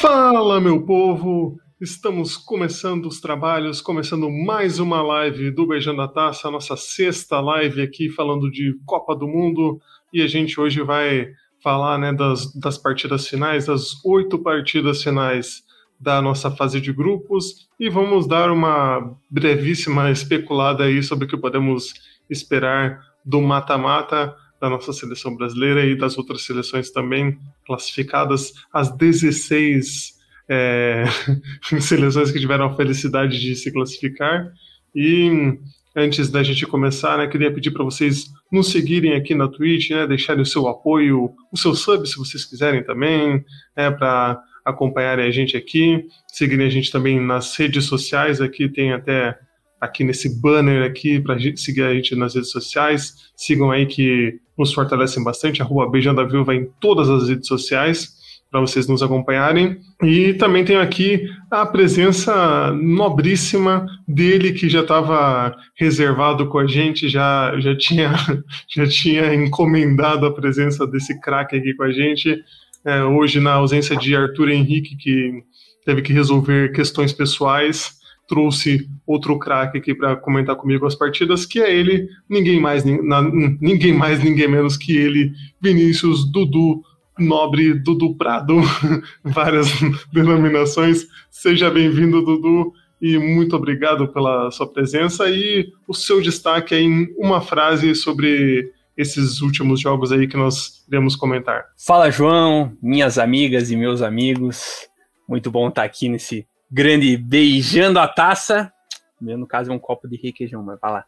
Fala, meu povo! Estamos começando os trabalhos, começando mais uma live do Beijando a Taça, a nossa sexta live aqui falando de Copa do Mundo. E a gente hoje vai falar né, das, das partidas finais, das oito partidas finais da nossa fase de grupos e vamos dar uma brevíssima especulada aí sobre o que podemos esperar do mata-mata da nossa seleção brasileira e das outras seleções também classificadas. As 16 é, seleções que tiveram a felicidade de se classificar. E antes da gente começar, né, queria pedir para vocês nos seguirem aqui na Twitch, né, deixarem o seu apoio, o seu sub se vocês quiserem também, né, para acompanharem a gente aqui, seguirem a gente também nas redes sociais, aqui tem até aqui nesse banner aqui para seguir a gente nas redes sociais, sigam aí que nos fortalecem bastante, arroba Beijando a Viúva em todas as redes sociais, para vocês nos acompanharem. E também tenho aqui a presença nobríssima dele, que já estava reservado com a gente, já, já, tinha, já tinha encomendado a presença desse craque aqui com a gente. É, hoje, na ausência de Arthur Henrique, que teve que resolver questões pessoais, trouxe outro craque aqui para comentar comigo as partidas, que é ele, ninguém mais, ninguém mais, ninguém menos que ele, Vinícius Dudu Nobre Dudu Prado, várias denominações. Seja bem-vindo, Dudu, e muito obrigado pela sua presença e o seu destaque em uma frase sobre esses últimos jogos aí que nós iremos comentar. Fala, João, minhas amigas e meus amigos. Muito bom estar aqui nesse grande beijando a taça. No caso é um copo de requeijão, mas vai lá.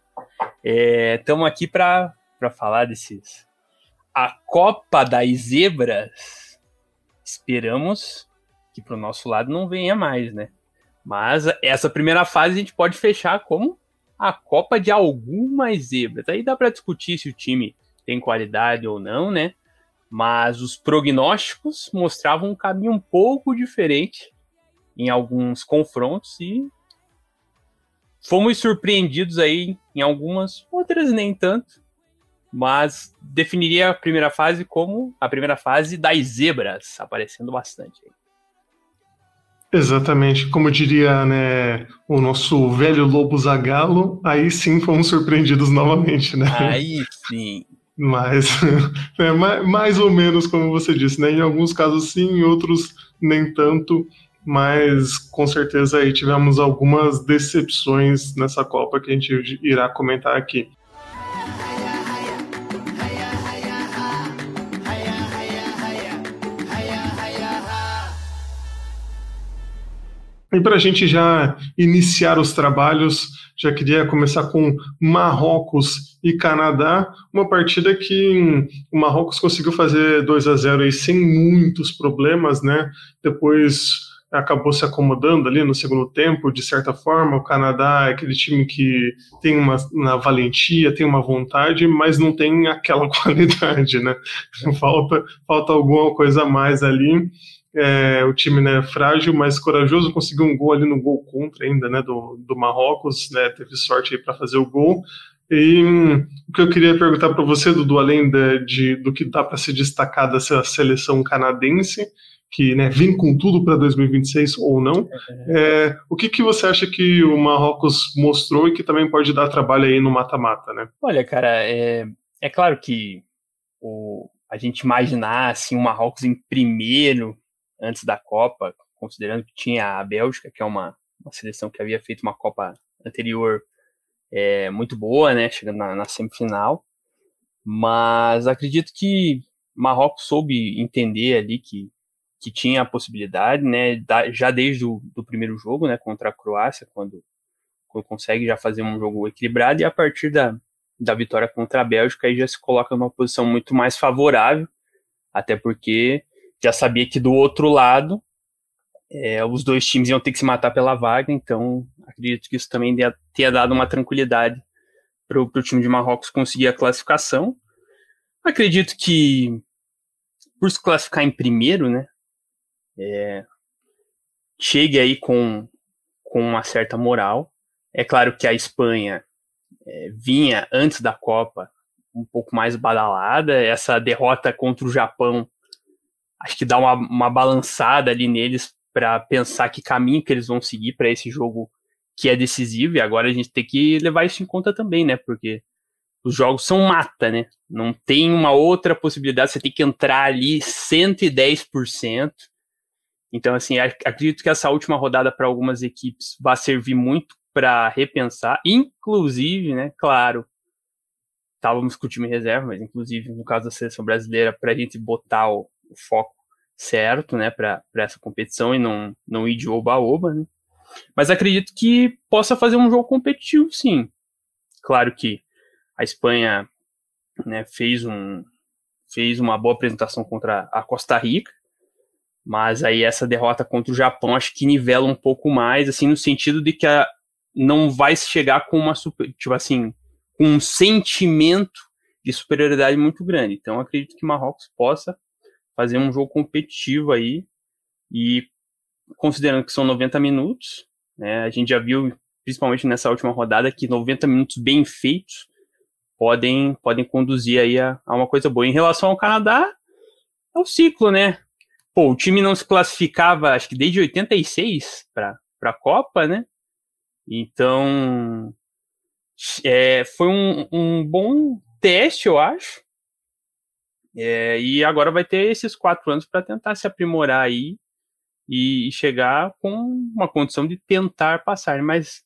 Estamos é, aqui para falar desses. A Copa das Zebras. Esperamos que para o nosso lado não venha mais, né? Mas essa primeira fase a gente pode fechar como a Copa de algumas zebras. Aí dá para discutir se o time tem qualidade ou não, né? Mas os prognósticos mostravam um caminho um pouco diferente em alguns confrontos e fomos surpreendidos aí em algumas, outras nem tanto. Mas definiria a primeira fase como a primeira fase das zebras, aparecendo bastante. Exatamente, como diria né, o nosso velho Lobo Zagalo, aí sim fomos surpreendidos novamente, né? Aí sim. Mas, é, mais ou menos como você disse, né? Em alguns casos sim, em outros nem tanto, mas com certeza aí tivemos algumas decepções nessa Copa que a gente irá comentar aqui. E para a gente já iniciar os trabalhos, já queria começar com Marrocos e Canadá, uma partida que o Marrocos conseguiu fazer 2 a 0 aí sem muitos problemas, né? Depois acabou se acomodando ali no segundo tempo, de certa forma. O Canadá é aquele time que tem uma, uma valentia, tem uma vontade, mas não tem aquela qualidade, né? Falta, falta alguma coisa a mais ali. É, o time né, frágil, mas corajoso, conseguiu um gol ali no gol contra ainda, né, do, do Marrocos, né, teve sorte aí para fazer o gol. E hum, o que eu queria perguntar para você, Dudu, além de, de, do que dá para se destacar dessa seleção canadense, que né, vem com tudo para 2026 ou não, é, o que, que você acha que o Marrocos mostrou e que também pode dar trabalho aí no mata-mata, né? Olha, cara, é, é claro que o, a gente imaginar assim, o Marrocos em primeiro antes da Copa, considerando que tinha a Bélgica, que é uma, uma seleção que havia feito uma Copa anterior é, muito boa, né, chegando na, na semifinal, mas acredito que Marrocos soube entender ali que, que tinha a possibilidade, né, da, já desde o do primeiro jogo, né, contra a Croácia, quando, quando consegue já fazer um jogo equilibrado, e a partir da, da vitória contra a Bélgica, aí já se coloca numa posição muito mais favorável, até porque já sabia que do outro lado é, os dois times iam ter que se matar pela vaga, então acredito que isso também tenha dado uma tranquilidade para o time de Marrocos conseguir a classificação. Acredito que por se classificar em primeiro, né, é, chegue aí com, com uma certa moral. É claro que a Espanha é, vinha antes da Copa um pouco mais badalada. Essa derrota contra o Japão acho que dá uma, uma balançada ali neles para pensar que caminho que eles vão seguir para esse jogo que é decisivo. E agora a gente tem que levar isso em conta também, né? Porque os jogos são mata, né? Não tem uma outra possibilidade, você tem que entrar ali 110%. Então, assim, acredito que essa última rodada para algumas equipes vai servir muito para repensar, inclusive, né, claro, estávamos com o time reserva, mas inclusive no caso da seleção brasileira, para a gente botar o, o, foco certo, né, para essa competição e não, não ir de oba-oba, né. Mas acredito que possa fazer um jogo competitivo, sim. Claro que a Espanha né, fez, um, fez uma boa apresentação contra a Costa Rica, mas aí essa derrota contra o Japão acho que nivela um pouco mais, assim, no sentido de que a, não vai chegar com uma super, tipo assim, com um sentimento de superioridade muito grande. Então acredito que Marrocos possa fazer um jogo competitivo aí e considerando que são 90 minutos, né, a gente já viu principalmente nessa última rodada que 90 minutos bem feitos podem podem conduzir aí a, a uma coisa boa. Em relação ao Canadá, é o ciclo, né? Pô, o time não se classificava, acho que desde 86 para a Copa, né? Então, é, foi um, um, bom teste, eu acho. É, e agora vai ter esses quatro anos para tentar se aprimorar aí e, e, chegar com uma condição de tentar passar. Mas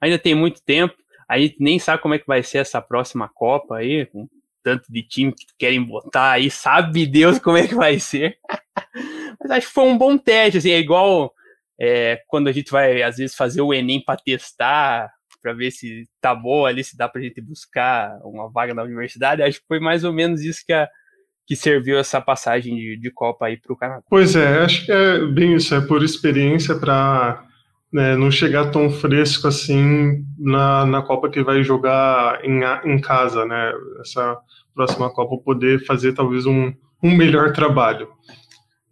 ainda tem muito tempo. Aí nem sabe como é que vai ser essa próxima Copa aí, com tanto de time que querem botar aí, sabe Deus como é que vai ser. Mas acho que foi um bom teste, assim, é igual é, quando a gente vai, às vezes, fazer o Enem para testar, para ver se tá bom ali, se dá para a gente buscar uma vaga na universidade, acho que foi mais ou menos isso que, a, que serviu essa passagem de, de Copa aí para o Canadá. Pois é, acho que é bem isso, é por experiência para né, não chegar tão fresco assim na, na Copa que vai jogar em, em casa, né? Essa próxima Copa poder fazer talvez um, um melhor trabalho.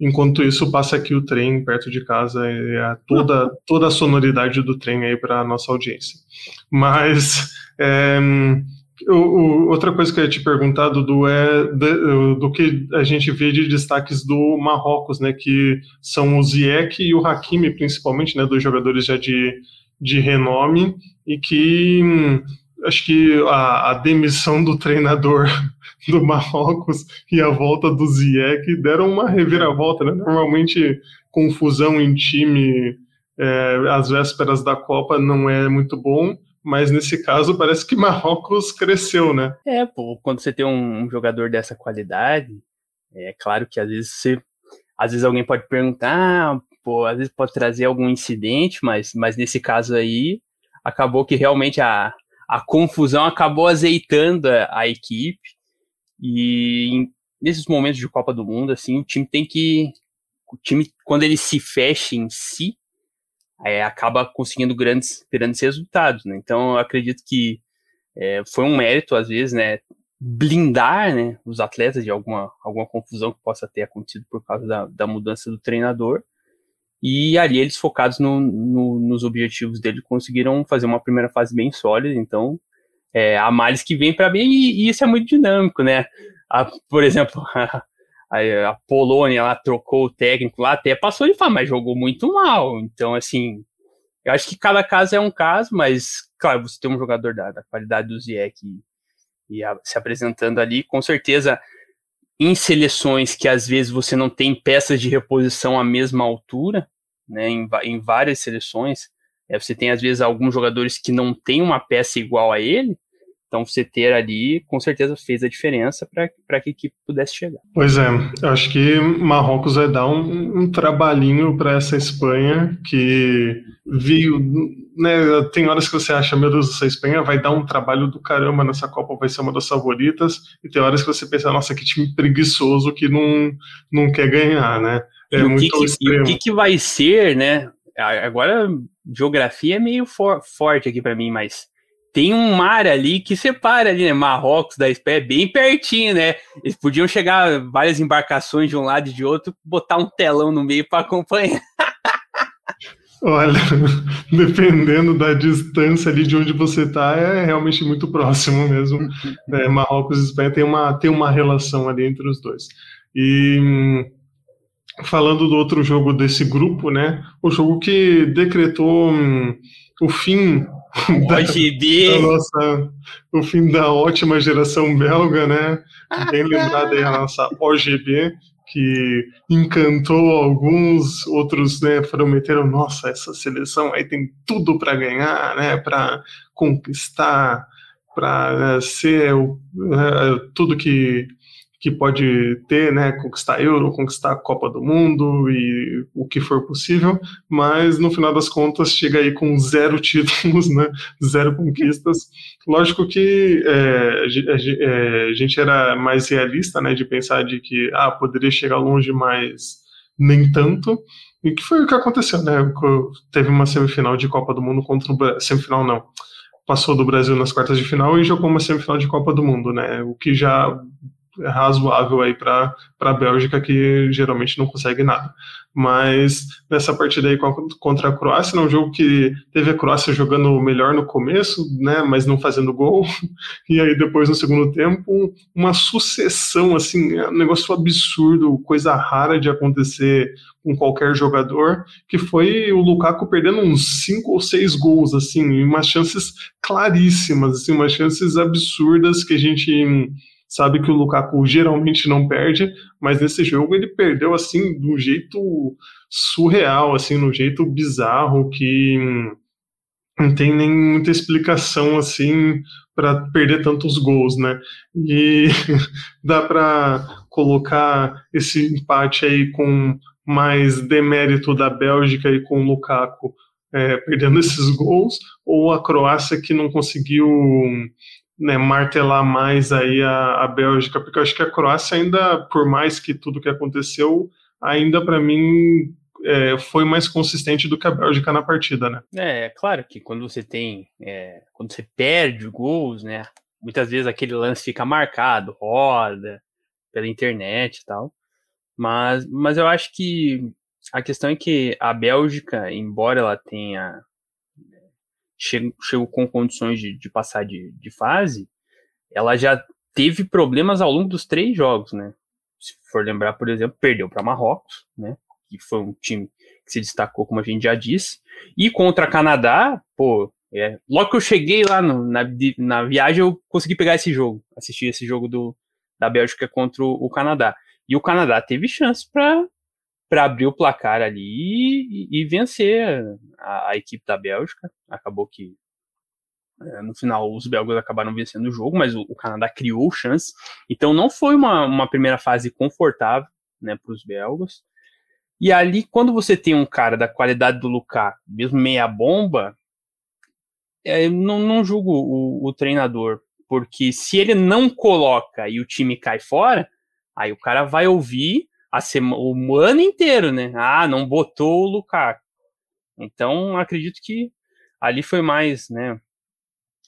Enquanto isso, passa aqui o trem perto de casa, é toda, toda a sonoridade do trem aí para nossa audiência. Mas é, o, o, outra coisa que eu ia te perguntar, Dudu, é de, do que a gente vê de destaques do Marrocos, né, que são o Ziyech e o Hakimi, principalmente, né, dois jogadores já de, de renome, e que hum, acho que a, a demissão do treinador do Marrocos e a volta do Ziyech deram uma reviravolta, né? Normalmente confusão em time é, às vésperas da Copa não é muito bom, mas nesse caso parece que Marrocos cresceu, né? É, pô, quando você tem um, jogador dessa qualidade, é claro que às vezes você, às vezes alguém pode perguntar, ah, pô, às vezes pode trazer algum incidente, mas, mas nesse caso aí acabou que realmente a, a confusão acabou azeitando a, a equipe e em, nesses momentos de Copa do Mundo, assim, o time tem que. O time, quando ele se fecha em si, é, acaba conseguindo grandes, grandes resultados, né? Então, eu acredito que é, foi um mérito, às vezes, né? Blindar né, os atletas de alguma, alguma confusão que possa ter acontecido por causa da, da mudança do treinador. E ali eles focados no, no, nos objetivos dele conseguiram fazer uma primeira fase bem sólida. Então, é, a males que vem para mim, e, e, isso é muito dinâmico, né? A, por exemplo, a, a, Polônia lá trocou o técnico lá, até passou de fama, mas jogou muito mal. Então, assim, eu acho que cada caso é um caso, mas, claro, você tem um jogador da, da qualidade do Ziyech e, e a, se apresentando ali, com certeza, em seleções que às vezes você não tem peças de reposição à mesma altura, né, em, em várias seleções, é, você tem às vezes alguns jogadores que não tem uma peça igual a ele, então, você ter ali, com certeza, fez a diferença para que a equipe pudesse chegar. Pois é, eu acho que Marrocos vai dar um, um trabalhinho para essa Espanha que viu. Né, tem horas que você acha, meu Deus, essa Espanha vai dar um trabalho do caramba nessa Copa, vai ser uma das favoritas, e tem horas que você pensa, nossa, que time preguiçoso que não, não quer ganhar, né? É e o, que, que, e o que, que vai ser, né? Agora, geografia é meio for, forte aqui para mim, mas tem um mar ali que separa ali, né? Marrocos da Espanha, bem pertinho, né? Eles podiam chegar várias embarcações de um lado e de outro, botar um telão no meio para acompanhar. Olha, dependendo da distância ali de onde você está, é realmente muito próximo mesmo. É, Marrocos e Espanha tem uma, tem uma relação ali entre os dois. E falando do outro jogo desse grupo, né? O jogo que decretou hum, o fim da, nossa, o fim da ótima geração belga, né? Bem lembrada aí a nossa OGB, que encantou alguns, outros né, prometeram, nossa, essa seleção aí tem tudo para ganhar, né? Para conquistar, para né, ser o, né, tudo que que pode ter, né, conquistar Euro, conquistar a Copa do Mundo e o que for possível, mas no final das contas chega aí com zero títulos, né, zero conquistas. Lógico que é, a gente era mais realista, né, de pensar de que ah, poderia chegar longe, mas nem tanto. E que foi o que aconteceu, né? Teve uma semifinal de Copa do Mundo contra o Brasil. Semifinal não. Passou do Brasil nas quartas de final e jogou uma semifinal de Copa do Mundo, né? O que já razoável aí para a Bélgica, que geralmente não consegue nada. Mas nessa partida aí contra a Croácia, é um jogo que teve a Croácia jogando melhor no começo, né, mas não fazendo gol, e aí depois no segundo tempo, uma sucessão, assim, é um negócio absurdo, coisa rara de acontecer com qualquer jogador, que foi o Lukaku perdendo uns cinco ou seis gols, assim, umas chances claríssimas, assim, umas chances absurdas que a gente sabe que o Lukaku geralmente não perde, mas nesse jogo ele perdeu assim de um jeito surreal, assim, de um jeito bizarro que não tem nem muita explicação assim para perder tantos gols, né? E dá para colocar esse empate aí com mais demérito da Bélgica e com o Lukaku é, perdendo esses gols, ou a Croácia que não conseguiu né, martelar mais aí a, a Bélgica, porque eu acho que a Croácia ainda, por mais que tudo que aconteceu, ainda para mim é, foi mais consistente do que a Bélgica na partida, né? É, claro que quando você tem, é, quando você perde gols, né, muitas vezes aquele lance fica marcado, roda pela internet e tal, mas, mas eu acho que a questão é que a Bélgica, embora ela tenha chegou com condições de, de passar de, de fase, ela já teve problemas ao longo dos três jogos, né? Se for lembrar, por exemplo, perdeu para Marrocos, né? Que foi um time que se destacou, como a gente já disse. E contra Canadá, pô, é, logo que eu cheguei lá no, na, na viagem, eu consegui pegar esse jogo, assistir esse jogo do, da Bélgica contra o, o Canadá. E o Canadá teve chance para para abrir o placar ali e, e vencer a, a, equipe da Bélgica. Acabou que é, no final os belgas acabaram vencendo o jogo, mas o, o Canadá criou chance. Então não foi uma, uma primeira fase confortável né, para os belgas. E ali, quando você tem um cara da qualidade do Lukaku, mesmo meia bomba, é, não, não julgo o, o treinador, porque se ele não coloca e o time cai fora, aí o cara vai ouvir a sema, o ano inteiro, né? Ah, não botou o Lukaku. Então, acredito que ali foi mais, né?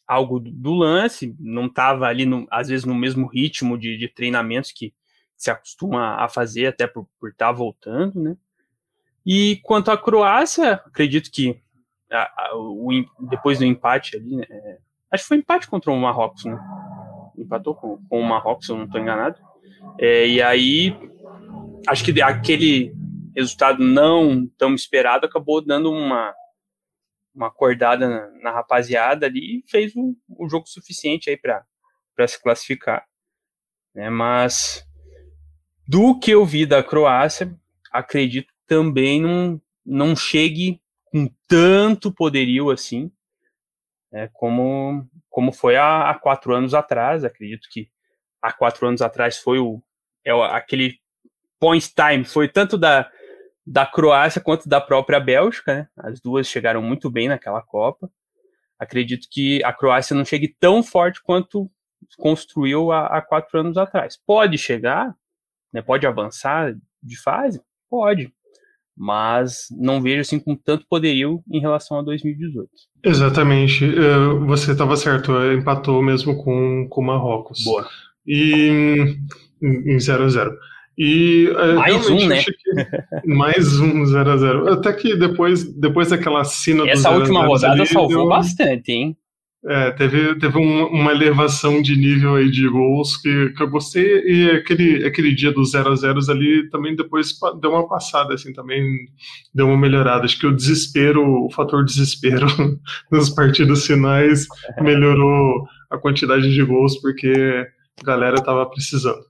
Algo do lance, não estava ali, no, às vezes, no mesmo ritmo de, de treinamentos que se acostuma a fazer, até por estar tá voltando, né? E quanto à Croácia, acredito que a, a, o, depois do empate ali, né, é, acho que foi empate contra o Marrocos, né? Empatou com, com o Marrocos, se eu não estou enganado. É, e aí acho que aquele resultado não tão esperado acabou dando uma uma acordada na, na rapaziada ali e fez o, o jogo suficiente aí para se classificar. Né? Mas do que eu vi da Croácia, acredito também não, não chegue com tanto poderio assim, né? como, como foi há, há quatro anos atrás. Acredito que há quatro anos atrás foi o, é aquele point time foi tanto da, da Croácia quanto da própria Bélgica, né? As duas chegaram muito bem naquela Copa. Acredito que a Croácia não chegue tão forte quanto construiu há, há quatro anos atrás. Pode chegar, né? Pode avançar de fase? Pode. Mas não vejo assim com tanto poderio em relação a 2018. Exatamente. Eh, você estava certo, empatou mesmo com o Marrocos. Boa. E em 0 a 0 E é, mais um, né? mais um 0 a 0 Até que depois, depois daquela cena Essa do 0 última rodada ali, salvou deu... bastante, hein? É, teve, teve um, uma elevação de nível aí de gols que, que eu gostei, e aquele, aquele dia dos 0 a 0 ali também depois deu uma passada, assim, também deu uma melhorada. Acho que o desespero, o fator desespero nas partidas finais melhorou a quantidade de gols, porque a galera tava precisando.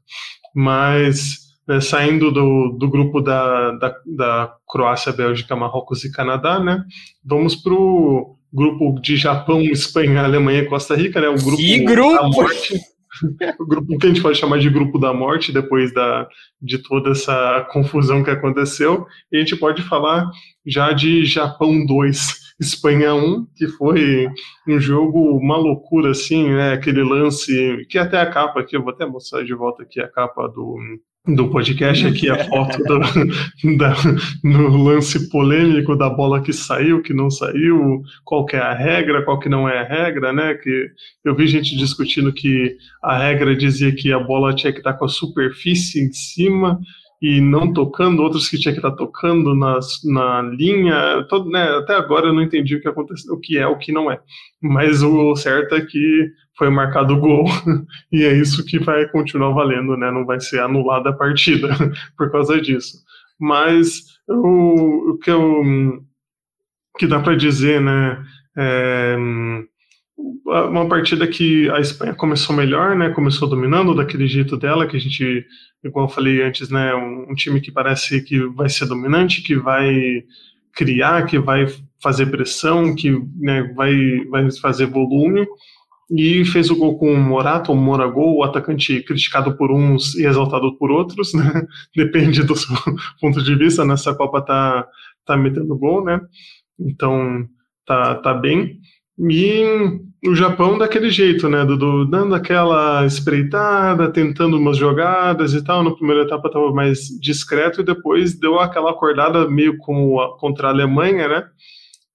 Mas né, saindo do, do grupo da, da, da Croácia, Bélgica, Marrocos e Canadá, né? Vamos pro grupo de Japão, Espanha, Alemanha e Costa Rica, né? O grupo que grupo? da morte. o grupo que a gente pode chamar de grupo da morte depois da, de toda essa confusão que aconteceu. E a gente pode falar já de Japão 2, Espanha 1, que foi um jogo, uma loucura, assim, né? Aquele lance, que até a capa aqui, eu vou até mostrar de volta aqui a capa do, do podcast aqui a foto do, da, no lance polêmico da bola que saiu, que não saiu, qual que é a regra, qual que não é a regra, né? Que eu vi gente discutindo que a regra dizia que a bola tinha que estar com a superfície em cima e não tocando, outros que tinha que estar tocando nas, na linha. Todo, né, até agora eu não entendi o que aconteceu, o que é, o que não é. Mas o certo é que foi marcado o gol e é isso que vai continuar valendo, né? Não vai ser anulada a partida por causa disso. Mas o, o que eu que dá para dizer, né? É, uma partida que a Espanha começou melhor, né? Começou dominando daquele jeito dela que a gente, igual eu falei antes, né? Um, um time que parece que vai ser dominante, que vai criar, que vai fazer pressão, que né, vai, vai fazer volume e fez o gol com o Morato, ou Moragol, o atacante criticado por uns e exaltado por outros, né? Depende do seu ponto de vista, nessa Copa tá, tá metendo gol, né? Então, tá, tá bem. E o Japão daquele jeito, né, Dudu? Dando aquela espreitada, tentando umas jogadas e tal. Na primeira etapa estava mais discreto e depois deu aquela acordada meio como a, contra a Alemanha, né?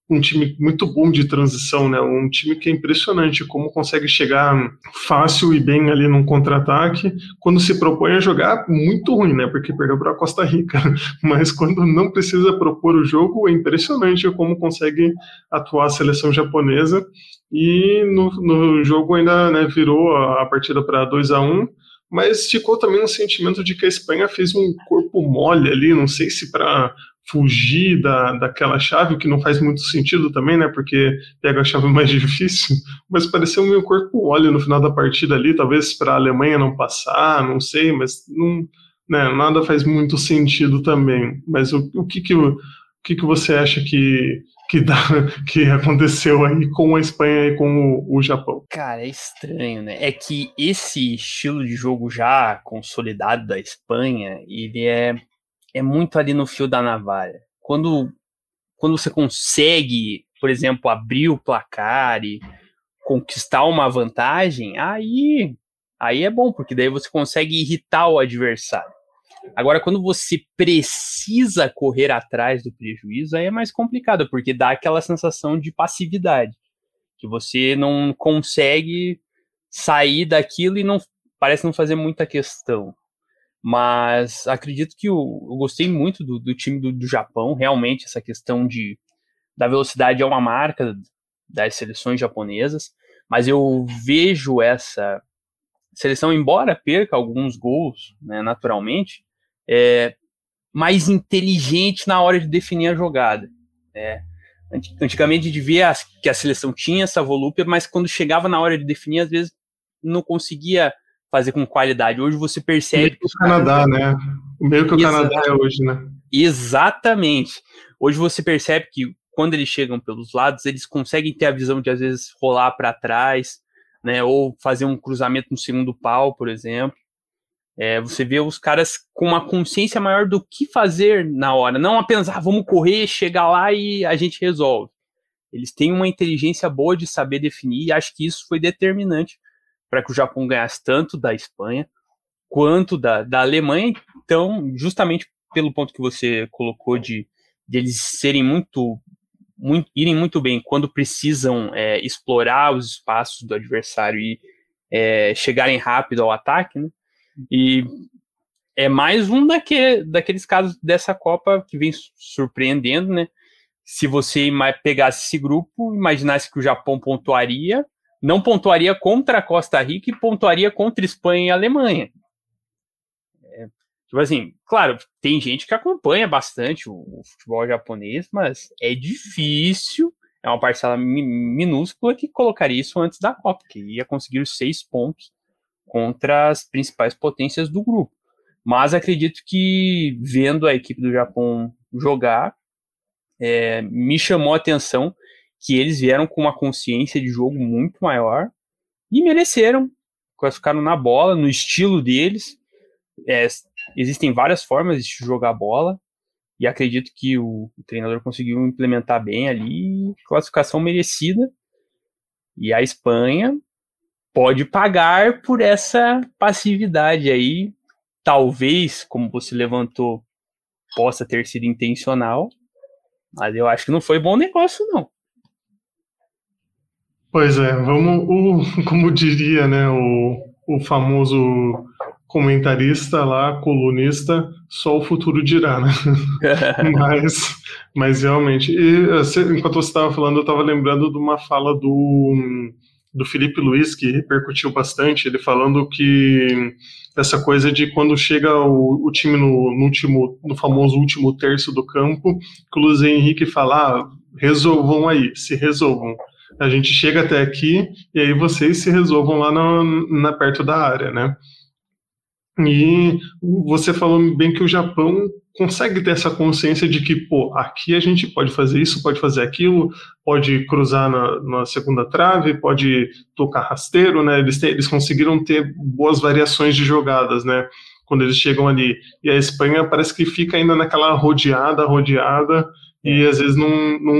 Um time muito bom de transição, né? Um time que é impressionante como consegue chegar fácil e bem ali num contra-ataque quando se propõe a jogar muito ruim, né? Porque perdeu para Costa Rica, mas quando não precisa propor o jogo é impressionante como consegue atuar a seleção japonesa e no, no jogo ainda né, virou a, a partida para 2 a 1 mas ficou também um sentimento de que a Espanha fez um corpo mole ali, não sei se para fugir da, daquela chave, o que não faz muito sentido também, né? Porque pega a chave mais difícil, mas pareceu meio corpo óleo no final da partida ali, talvez para a Alemanha não passar, não sei, mas não, né, nada faz muito sentido também. Mas o, o que que o, que que você acha que que, dá, que aconteceu aí com a Espanha e com o, o, Japão. Cara, é estranho, né? É que esse estilo de jogo já consolidado da Espanha, ele é é muito ali no fio da navalha. Quando, quando você consegue, por exemplo, abrir o placar e conquistar uma vantagem, aí, aí é bom, porque daí você consegue irritar o adversário. Agora, quando você precisa correr atrás do prejuízo, aí é mais complicado, porque dá aquela sensação de passividade, que você não consegue sair daquilo e não parece não fazer muita questão. Mas acredito que eu, eu gostei muito do, do time do, do, Japão. Realmente, essa questão de, da velocidade é uma marca das seleções japonesas. Mas eu vejo essa seleção, embora perca alguns gols, né, naturalmente, é mais inteligente na hora de definir a jogada. Né. Antigamente a gente via que a seleção tinha essa volúpia, mas quando chegava na hora de definir, às vezes não conseguia fazer com qualidade. Hoje você percebe. Meio que o Canadá, né? O meio que o Canadá é hoje, né? Exatamente. Hoje você percebe que quando eles chegam pelos lados, eles conseguem ter a visão de às vezes rolar para trás, né? Ou fazer um cruzamento no segundo pau, por exemplo. É, você vê os caras com uma consciência maior do que fazer na hora, não apenas ah, vamos correr, chegar lá e a gente resolve. Eles têm uma inteligência boa de saber definir e acho que isso foi determinante para que o Japão ganhasse tanto da Espanha quanto da, da Alemanha. Então, justamente pelo ponto que você colocou de, de eles serem muito, muito, irem muito bem quando precisam é, explorar os espaços do adversário e é, chegarem rápido ao ataque, né? E é mais um daquele, daqueles casos dessa Copa que vem surpreendendo, né? Se você pegasse esse grupo, imaginasse que o Japão pontuaria, não pontuaria contra a Costa Rica e pontuaria contra Espanha e Alemanha. É, tipo assim, claro, tem gente que acompanha bastante o, o futebol japonês, mas é difícil, é uma parcela minúscula que colocaria isso antes da Copa, que ia conseguir os seis pontos contra as principais potências do grupo. Mas acredito que, vendo a equipe do Japão jogar, é, me chamou a atenção que eles vieram com uma consciência de jogo muito maior e mereceram. Classificaram na bola, no estilo deles. É, existem várias formas de jogar bola e acredito que o, o, treinador conseguiu implementar bem ali. Classificação merecida. E a Espanha pode pagar por essa passividade aí. Talvez, como você levantou, possa ter sido intencional, mas eu acho que não foi bom negócio, não. Pois é, vamos, o, como diria, né, o, o famoso comentarista lá, colunista, só o futuro dirá, né? mas, mas realmente, e, enquanto você estava falando, eu estava lembrando de uma fala do, do Felipe Luiz, que repercutiu bastante, ele falando que essa coisa de quando chega o, o time no, no, último, no famoso último terço do campo, que o Luiz Henrique fala, ah, resolvam aí, se resolvam a gente chega até aqui e aí vocês se resolvam lá na, na perto da área, né? E você falou bem que o Japão consegue ter essa consciência de que, pô, aqui a gente pode fazer isso, pode fazer aquilo, pode cruzar na, na segunda trave, pode tocar rasteiro, né? Eles, te, eles conseguiram ter boas variações de jogadas, né? Quando eles chegam ali. E a Espanha parece que fica ainda naquela rodeada, rodeada, e às vezes não, não,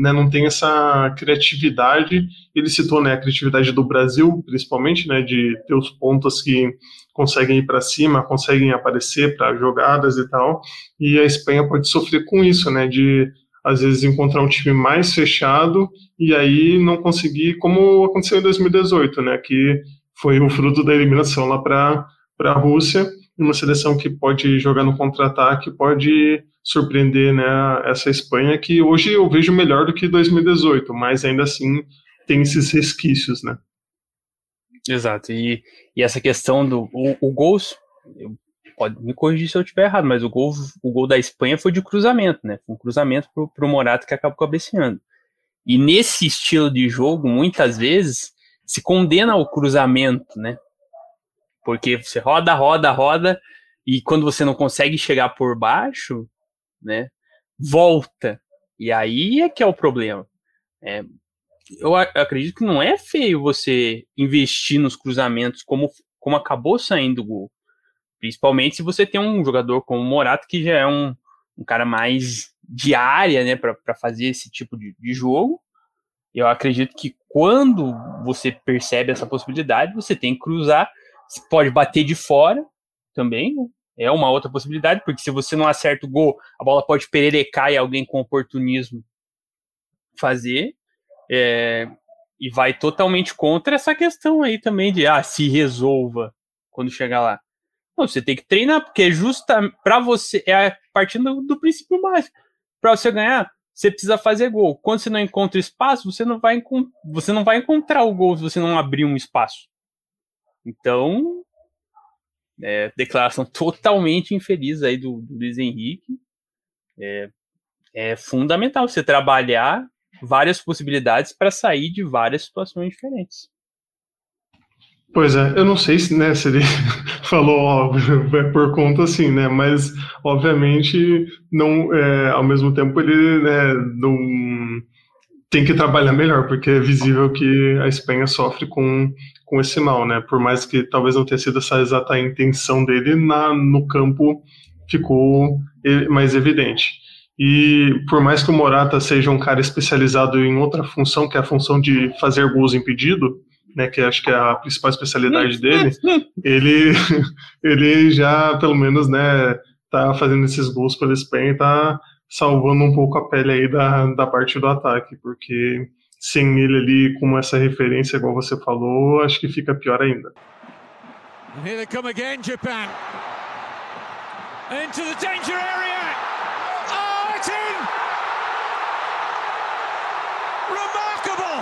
né, não tem essa criatividade. Ele citou né, a criatividade do Brasil, principalmente, né, de ter os pontos que conseguem ir para cima, conseguem aparecer para jogadas e tal. E a Espanha pode sofrer com isso, né, de às vezes encontrar um time mais fechado e aí não conseguir, como aconteceu em 2018, né, que foi o fruto da eliminação lá para a Rússia, uma seleção que pode jogar no contra-ataque, pode surpreender né, essa Espanha, que hoje eu vejo melhor do que 2018, mas ainda assim tem esses resquícios, né? Exato, e, e essa questão do o, o gol, pode me corrigir se eu estiver errado, mas o gol, o gol da Espanha foi de cruzamento, né? Um cruzamento para o Morata que acabou cabeceando. E nesse estilo de jogo, muitas vezes, se condena ao cruzamento, né? Porque você roda, roda, roda, e quando você não consegue chegar por baixo, né? Volta. E aí é que é o problema. É, eu acredito que não é feio você investir nos cruzamentos como, como acabou saindo o gol. Principalmente se você tem um jogador como o Morato, que já é um, um cara mais de área, né, para fazer esse tipo de, de jogo. Eu acredito que quando você percebe essa possibilidade, você tem que cruzar. Pode bater de fora também, né? é uma outra possibilidade, porque se você não acerta o gol, a bola pode pererecar e alguém com oportunismo fazer. É, e vai totalmente contra essa questão aí também de ah, se resolva quando chegar lá. Não, você tem que treinar, porque é justa para você, é partindo do, do princípio básico. Para você ganhar, você precisa fazer gol. Quando você não encontra espaço, você não vai você não vai encontrar o gol se você não abrir um espaço. Então, é, declaração totalmente infeliz aí do, do Luiz Henrique. É, é fundamental você trabalhar várias possibilidades para sair de várias situações diferentes. Pois é, eu não sei se, né, se ele falou óbvio, é por conta assim, né, mas obviamente não, é, ao mesmo tempo ele né, não tem que trabalhar melhor, porque é visível que a Espanha sofre com com esse mal, né? Por mais que talvez não tenha sido essa exata intenção dele, na, no campo ficou mais evidente. E por mais que o Morata seja um cara especializado em outra função, que é a função de fazer gols impedido, né, que acho que é a principal especialidade dele, ele, ele já, pelo menos, né, tá fazendo esses gols pela Espanha e tá salvando um pouco a pele aí da, da parte do ataque, porque sem ele ali como essa referência, igual você falou, acho que fica pior ainda. And here they come again, Japan. into the danger area. Oh, it's in! Remarkable!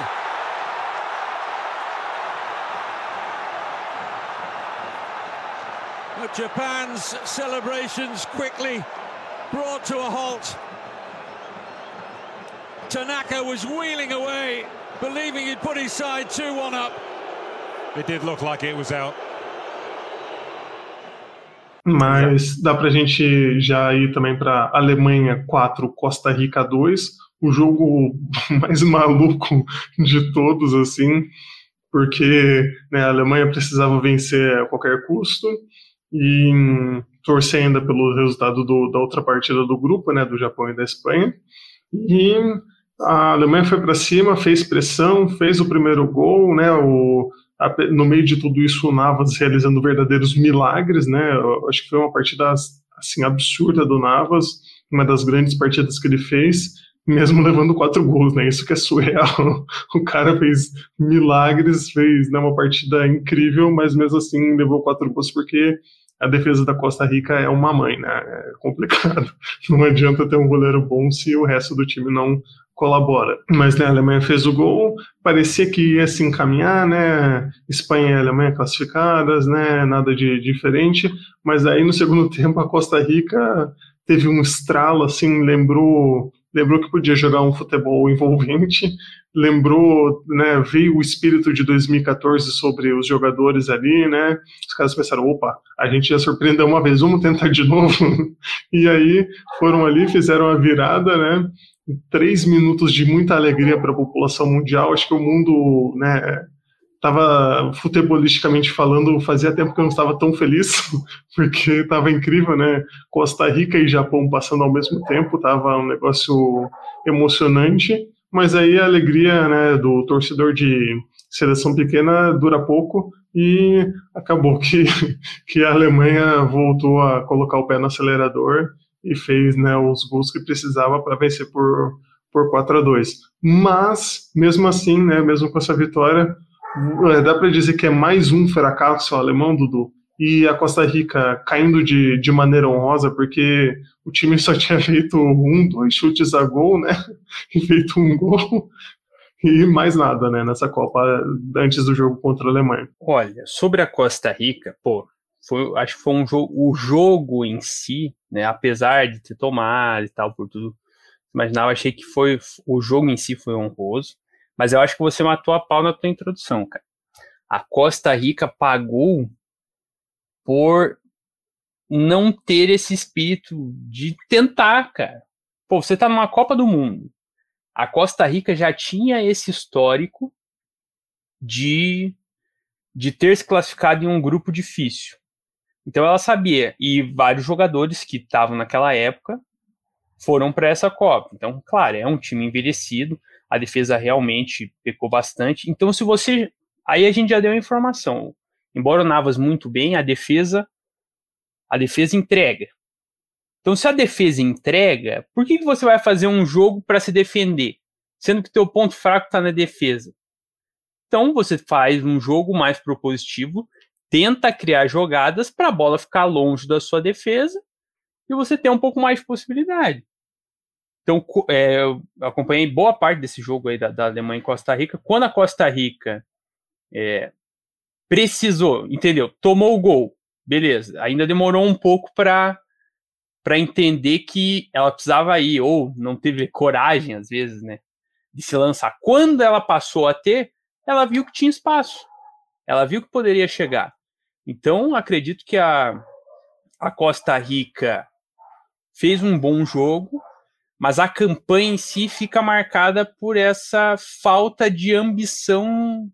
But Japan's celebrations quickly brought to a halt. Tanaka was wheeling away, believing he'd put his side 2-1 up. It did look like it was out. Mas dá pra gente já ir também para Alemanha 4, Costa Rica 2, o jogo mais maluco de todos, assim, porque né, a Alemanha precisava vencer a qualquer custo e torcer ainda pelo resultado do, da outra partida do grupo, né, do Japão e da Espanha. E a Alemanha foi para cima, fez pressão, fez o primeiro gol, né, o, no meio de tudo isso, o Navas realizando verdadeiros milagres, né? Eu acho que foi uma partida assim absurda do Navas, uma das grandes partidas que ele fez, mesmo levando quatro gols, né? Isso que é surreal. O cara fez milagres, fez né, uma partida incrível, mas mesmo assim levou quatro gols porque a defesa da Costa Rica é uma mãe, né? É complicado. Não adianta ter um goleiro bom se o resto do time não colabora. Mas né, a Alemanha fez o gol, parecia que ia se encaminhar, né? Espanha e Alemanha classificadas, né? Nada de diferente. Mas aí no segundo tempo a Costa Rica teve um estralo, assim, lembrou lembrou que podia jogar um futebol envolvente, lembrou, né, veio o espírito de 2014 sobre os jogadores ali, né, os caras pensaram, opa, a gente já surpreendeu uma vez, vamos tentar de novo, e aí foram ali, fizeram a virada, né, três minutos de muita alegria para a população mundial, acho que o mundo, né, tava futebolisticamente falando, fazia tempo que eu não estava tão feliz, porque estava incrível, né? Costa Rica e Japão passando ao mesmo tempo, tava um negócio emocionante, mas aí a alegria, né, do torcedor de seleção pequena dura pouco e acabou que, que a Alemanha voltou a colocar o pé no acelerador e fez, né, os gols que precisava para vencer por por 4 a 2. Mas mesmo assim, né, mesmo com essa vitória, dá para dizer que é mais um fracasso alemão, Dudu, e a Costa Rica caindo de, de maneira honrosa, porque o time só tinha feito um, dois chutes a gol, né? E feito um gol. E mais nada, né, nessa Copa antes do jogo contra a Alemanha. Olha, sobre a Costa Rica, pô, foi, acho que foi um jogo, o jogo em si, né, apesar de ter tomado e tal, por tudo, imaginava, achei que foi, o jogo em si foi honroso. Mas eu acho que você matou a pau na tua introdução, cara. A Costa Rica pagou por não ter esse espírito de tentar, cara. Pô, você tá numa Copa do Mundo. A Costa Rica já tinha esse histórico de, de ter se classificado em um grupo difícil. Então ela sabia, e vários jogadores que estavam naquela época foram para essa Copa. Então, claro, é um time envelhecido, a defesa realmente pecou bastante. Então, se você. Aí a gente já deu a informação. Embora o Navas muito bem, a defesa. A defesa entrega. Então, se a defesa entrega, por que, que você vai fazer um jogo para se defender? Sendo que teu ponto fraco está na defesa. Então, você faz um jogo mais propositivo, tenta criar jogadas para a bola ficar longe da sua defesa e você ter um pouco mais de possibilidade. Então, é, eu acompanhei boa parte desse jogo aí da, da Alemanha e Costa Rica. Quando a Costa Rica é, precisou, entendeu? Tomou o gol, beleza. Ainda demorou um pouco para para entender que ela precisava ir, ou não teve coragem, às vezes, né, de se lançar. Quando ela passou a ter, ela viu que tinha espaço. Ela viu que poderia chegar. Então, acredito que a, a Costa Rica fez um bom jogo, mas a campanha em si fica marcada por essa falta de ambição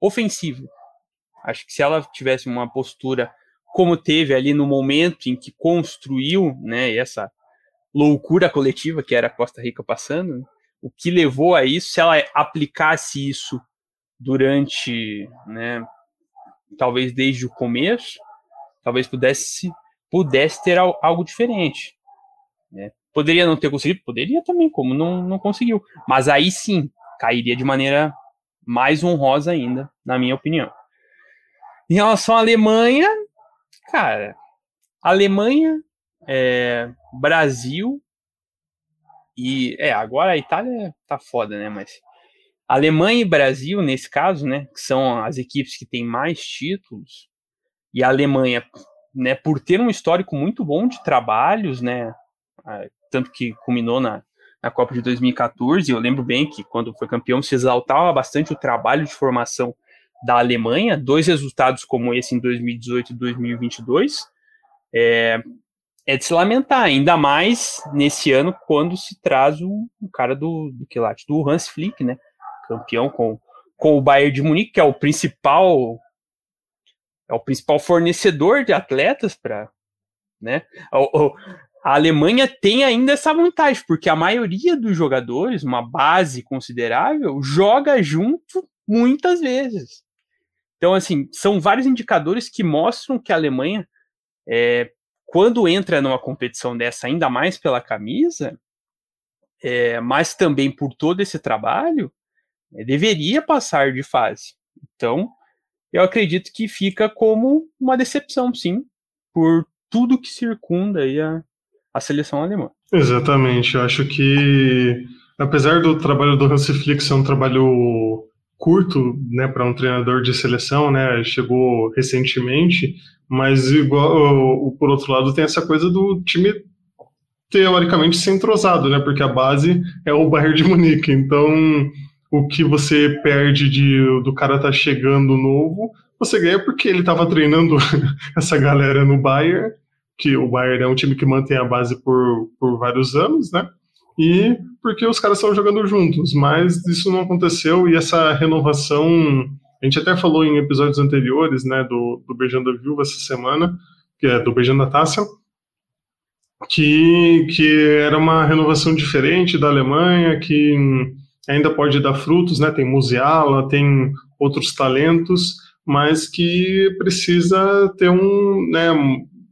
ofensiva. Acho que se ela tivesse uma postura como teve ali no momento em que construiu, né, essa loucura coletiva que era Costa Rica passando, o que levou a isso, se ela aplicasse isso durante, né, talvez desde o começo, talvez pudesse pudesse ter algo diferente, né? Poderia não ter conseguido? Poderia também, como não, não conseguiu. Mas aí sim, cairia de maneira mais honrosa ainda, na minha opinião. Em relação à Alemanha, cara, Alemanha é, Brasil e é agora a Itália tá foda, né? Mas Alemanha e Brasil nesse caso, né? Que são as equipes que têm mais títulos e a Alemanha, né? Por ter um histórico muito bom de trabalhos, né? Tanto que culminou na, na Copa de 2014. Eu lembro bem que quando foi campeão se exaltava bastante o trabalho de formação da Alemanha. Dois resultados como esse em 2018 e 2022. É, é de se lamentar, ainda mais nesse ano quando se traz o, o cara do, do lá, do Hans Flick, né? Campeão com, com o Bayern de Munique, que é o principal é o principal fornecedor de atletas para, né? O, o, a Alemanha tem ainda essa vantagem, porque a maioria dos jogadores, uma base considerável, joga junto muitas vezes. Então, assim, são vários indicadores que mostram que a Alemanha é, quando entra numa competição dessa, ainda mais pela camisa, é, mas também por todo esse trabalho, é, deveria passar de fase. Então, eu acredito que fica como uma decepção, sim, por tudo que circunda aí a, a seleção alemã. Exatamente, eu acho que apesar do trabalho do Hansi Flick ser um trabalho curto, né, para um treinador de seleção, né, chegou recentemente, mas igual, por outro lado tem essa coisa do time teoricamente ser entrosado, né? Porque a base é o Bayern de Munique. Então, o que você perde de do cara tá chegando novo, você ganha porque ele estava treinando essa galera no Bayern, que o Bayern é um time que mantém a base por, por vários anos, né? E porque os caras estão jogando juntos, mas isso não aconteceu e essa renovação a gente até falou em episódios anteriores, né, do, do Beijando a Viúva essa semana, que é do Beijando a Taça, que, que era uma renovação diferente da Alemanha, que ainda pode dar frutos, né, tem Musiala, tem outros talentos, mas que precisa ter um, né,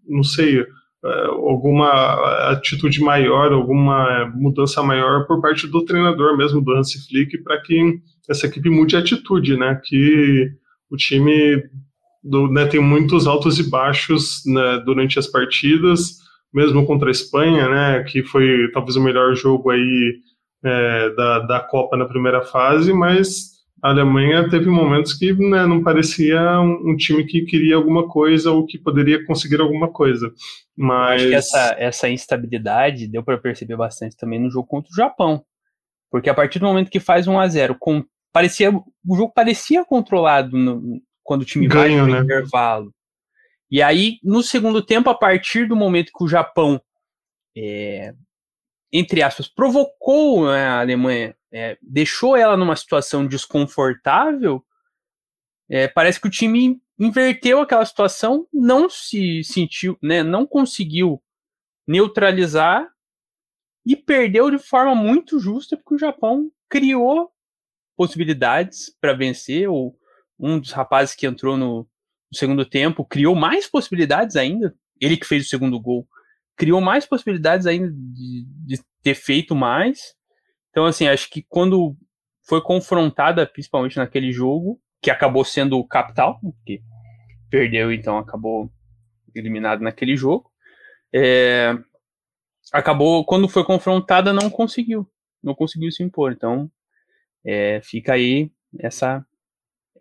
não sei, é, alguma atitude maior, alguma mudança maior por parte do treinador mesmo, do Hansi Flick, para que essa equipe mude atitude, né? Que o time do, né, tem muitos altos e baixos né, durante as partidas, mesmo contra a Espanha, né? Que foi talvez o melhor jogo aí é, da, da Copa na primeira fase, mas a Alemanha teve momentos que né, não parecia um, um, time que queria alguma coisa ou que poderia conseguir alguma coisa. Mas acho que essa, essa instabilidade deu para perceber bastante também no jogo contra o Japão, porque a partir do momento que faz 1 a 0 com, parecia o jogo parecia controlado no, quando o time Ganho, vai no né? intervalo. E aí no segundo tempo, a partir do momento que o Japão é, entre aspas provocou né, a Alemanha é, deixou ela numa situação desconfortável, é, parece que o time inverteu aquela situação, não se sentiu, né, não conseguiu neutralizar e perdeu de forma muito justa porque o Japão criou possibilidades para vencer. Ou um dos rapazes que entrou no, no segundo tempo criou mais possibilidades ainda. Ele que fez o segundo gol criou mais possibilidades ainda de, de ter feito mais. Então, assim, acho que quando foi confrontada, principalmente naquele jogo, que acabou sendo o capital, que perdeu, então acabou eliminado naquele jogo, é, acabou, quando foi confrontada, não conseguiu, não conseguiu se impor. Então, é, fica aí essa,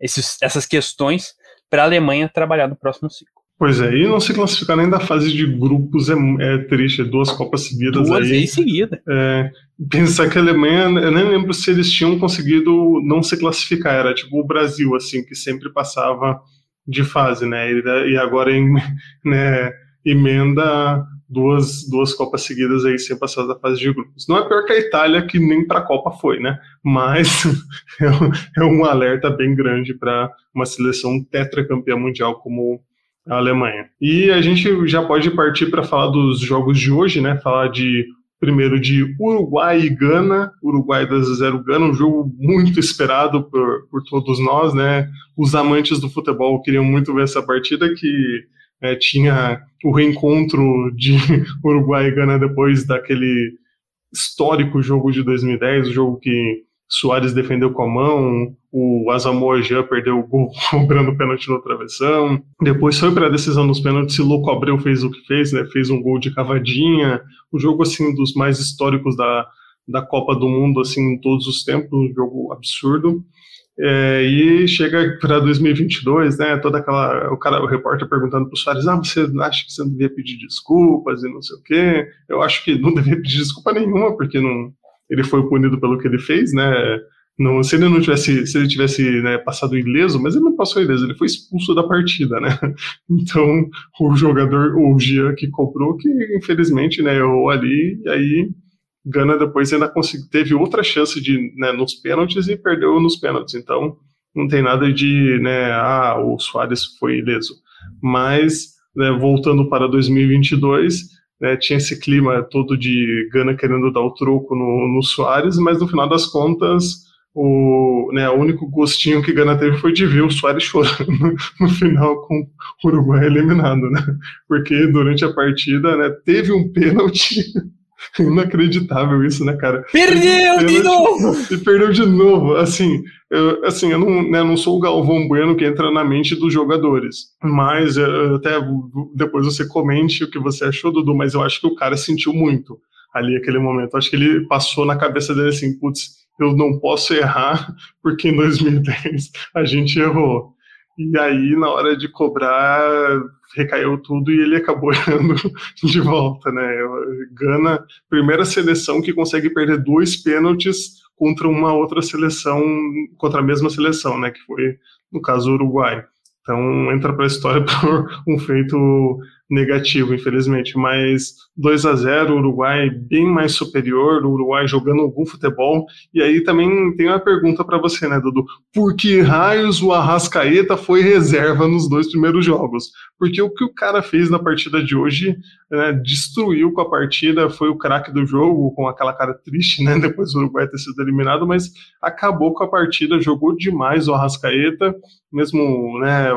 esses, essas questões para a Alemanha trabalhar no próximo ciclo. Pois é, e não se classificar nem da fase de grupos é, é triste, é duas Copas seguidas duas aí. em seguida. É, pensar que a Alemanha, eu nem lembro se eles tinham conseguido não se classificar, era tipo o Brasil, assim, que sempre passava de fase, né, e, e agora em, né, emenda duas, duas Copas seguidas aí sem passar da fase de grupos. Não é pior que a Itália, que nem para a Copa foi, né? Mas é um, é um alerta bem grande para uma seleção tetracampeã mundial como a Alemanha. E a gente já pode partir para falar dos jogos de hoje, né? Falar de primeiro de Uruguai e Gana, Uruguai 2 a 0 Gana, um jogo muito esperado por, por todos nós, né? Os amantes do futebol queriam muito ver essa partida que é, tinha o reencontro de Uruguai e Gana depois daquele histórico jogo de 2010, o jogo que Soares defendeu com a mão, o Asamoah Jean perdeu o gol cobrando pênalti no travessão. Depois foi para a decisão dos pênaltis e Louco Abreu fez o que fez, né? Fez um gol de cavadinha. O jogo assim dos mais históricos da, da Copa do Mundo assim em todos os tempos, um jogo absurdo. É, e chega para 2022, né? Toda aquela o cara, o repórter perguntando para o Soares, ah, você acha que você não devia pedir desculpas e não sei o quê? Eu acho que não devia pedir desculpa nenhuma porque não ele foi punido pelo que ele fez, né? Não, se ele não tivesse, se ele tivesse né, passado ileso, mas ele não passou ileso, ele foi expulso da partida, né? Então o jogador, o Gia que comprou, que infelizmente né, errou ali, e aí Gana depois ainda consegui, teve outra chance de né, nos pênaltis e perdeu nos pênaltis. Então não tem nada de, né, ah, o Soares foi ileso. Mas né, voltando para 2022, né, tinha esse clima todo de Gana querendo dar o troco no, no Soares, mas no final das contas o, né, o único gostinho que Gana teve foi de ver o Soares chorando no final com o Uruguai eliminado, né? Porque durante a partida, né, teve um pênalti Inacreditável isso, né, cara? Perdeu de novo! E perdeu de novo. Assim, assim, eu não, né, não sou o Galvão Bueno que entra na mente dos jogadores. Mas até depois você comente o que você achou, Dudu, mas eu acho que o cara sentiu muito ali aquele momento. Acho que ele passou na cabeça dele assim, putz, eu não posso errar, porque em 2010 a gente errou. E aí, na hora de cobrar, recaiu tudo e ele acabou errando de volta, né? Gana, primeira seleção que consegue perder dois pênaltis contra uma outra seleção, contra a mesma seleção, né? Que foi, no caso, o Uruguai. Então entra para a história por um feito negativo, infelizmente. Mas 2 a 0 o Uruguai bem mais superior, o Uruguai jogando algum futebol. E aí também tem uma pergunta para você, né, Dudu? Por que raios o Arrascaeta foi reserva nos dois primeiros jogos? Porque o que o cara fez na partida de hoje né, destruiu com a partida, foi o craque do jogo, com aquela cara triste, né? Depois do Uruguai ter sido eliminado, mas acabou com a partida, jogou demais o Arrascaeta, mesmo né,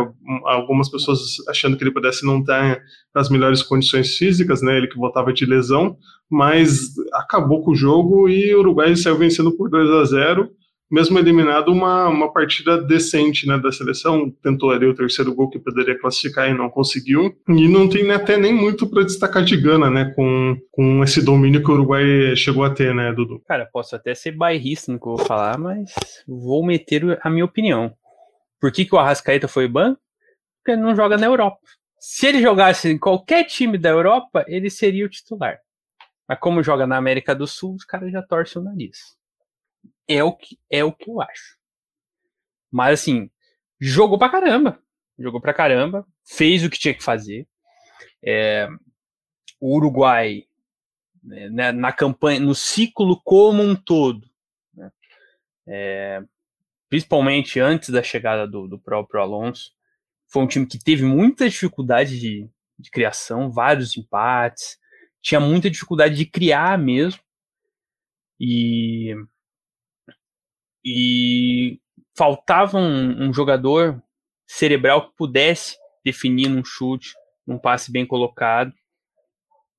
algumas pessoas achando que ele pudesse não estar nas melhores condições físicas, né? Ele que voltava de lesão, mas acabou com o jogo e o Uruguai saiu vencendo por 2 a 0 mesmo eliminado uma, uma partida decente né, da seleção, tentou ali o terceiro gol que poderia classificar e não conseguiu, e não tem até nem muito para destacar de Gana, né, com, com esse domínio que o Uruguai chegou a ter, né, Dudu? Cara, posso até ser bairrista no que eu vou falar, mas vou meter a minha opinião. Por que, que o Arrascaeta foi ban? Porque ele não joga na Europa. Se ele jogasse em qualquer time da Europa, ele seria o titular. Mas como joga na América do Sul, os caras já torcem o nariz. É o que, é o que eu acho. Mas assim, jogou pra caramba. Jogou pra caramba. Fez o que tinha que fazer. É, o Uruguai, né, na campanha, no ciclo como um todo, né, é, principalmente antes da chegada do, do próprio Alonso, foi um time que teve muita dificuldade de, de criação, vários empates, tinha muita dificuldade de criar mesmo. E, e faltava um, um jogador cerebral que pudesse definir num chute, num passe bem colocado.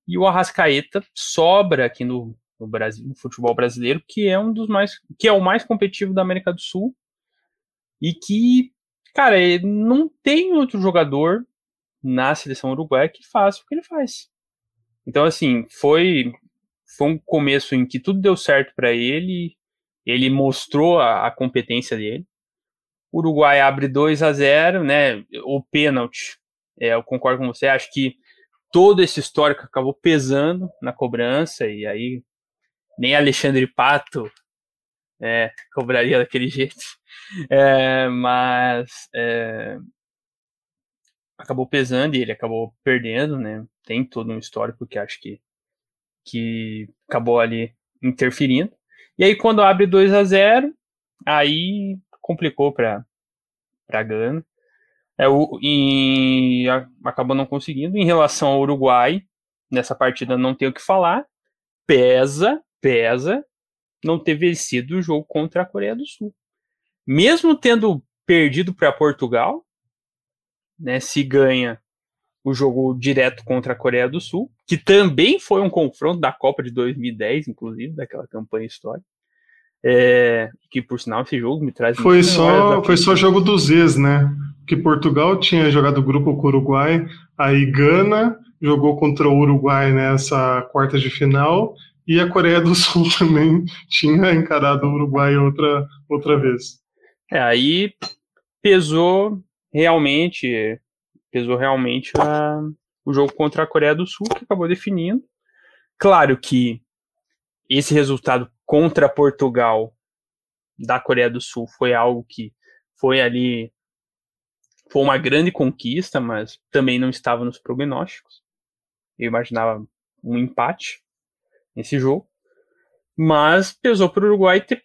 E o Arrascaeta sobra aqui no, no Brasil, no futebol brasileiro, que é um dos mais, que é o mais competitivo da América do Sul e que Cara, não tem outro jogador na seleção uruguaia que faça o que ele faz. Então, assim, foi, foi um começo em que tudo deu certo para ele, ele mostrou a, a, competência dele. O Uruguai abre 2 a 0 né? O pênalti, é, eu concordo com você, acho que todo esse histórico acabou pesando na cobrança, e aí nem Alexandre Pato é, cobraria daquele jeito. É, mas é, acabou pesando e ele acabou perdendo, né? Tem todo um histórico que acho que, que acabou ali interferindo. E aí quando abre 2 a 0 aí complicou para para Gana. É, o, e a, acabou não conseguindo. Em relação ao Uruguai, nessa partida não tem o que falar. Pesa, pesa não ter vencido o jogo contra a Coreia do Sul mesmo tendo perdido para Portugal, né, se ganha o jogo direto contra a Coreia do Sul, que também foi um confronto da Copa de 2010, inclusive, daquela campanha histórica. É, que por sinal esse jogo me traz. Foi só, foi só jogo dos ex, né? Que Portugal tinha jogado grupo com o Uruguai, aí Gana jogou contra o Uruguai nessa quarta de final e a Coreia do Sul também tinha encarado o Uruguai outra, outra vez. É, aí pesou realmente, pesou realmente a, o jogo contra a Coreia do Sul, que acabou definindo. Claro que esse resultado contra Portugal da Coreia do Sul foi algo que foi ali foi uma grande conquista, mas também não estava nos prognósticos. Eu imaginava um empate nesse jogo. Mas pesou para o Uruguai ter,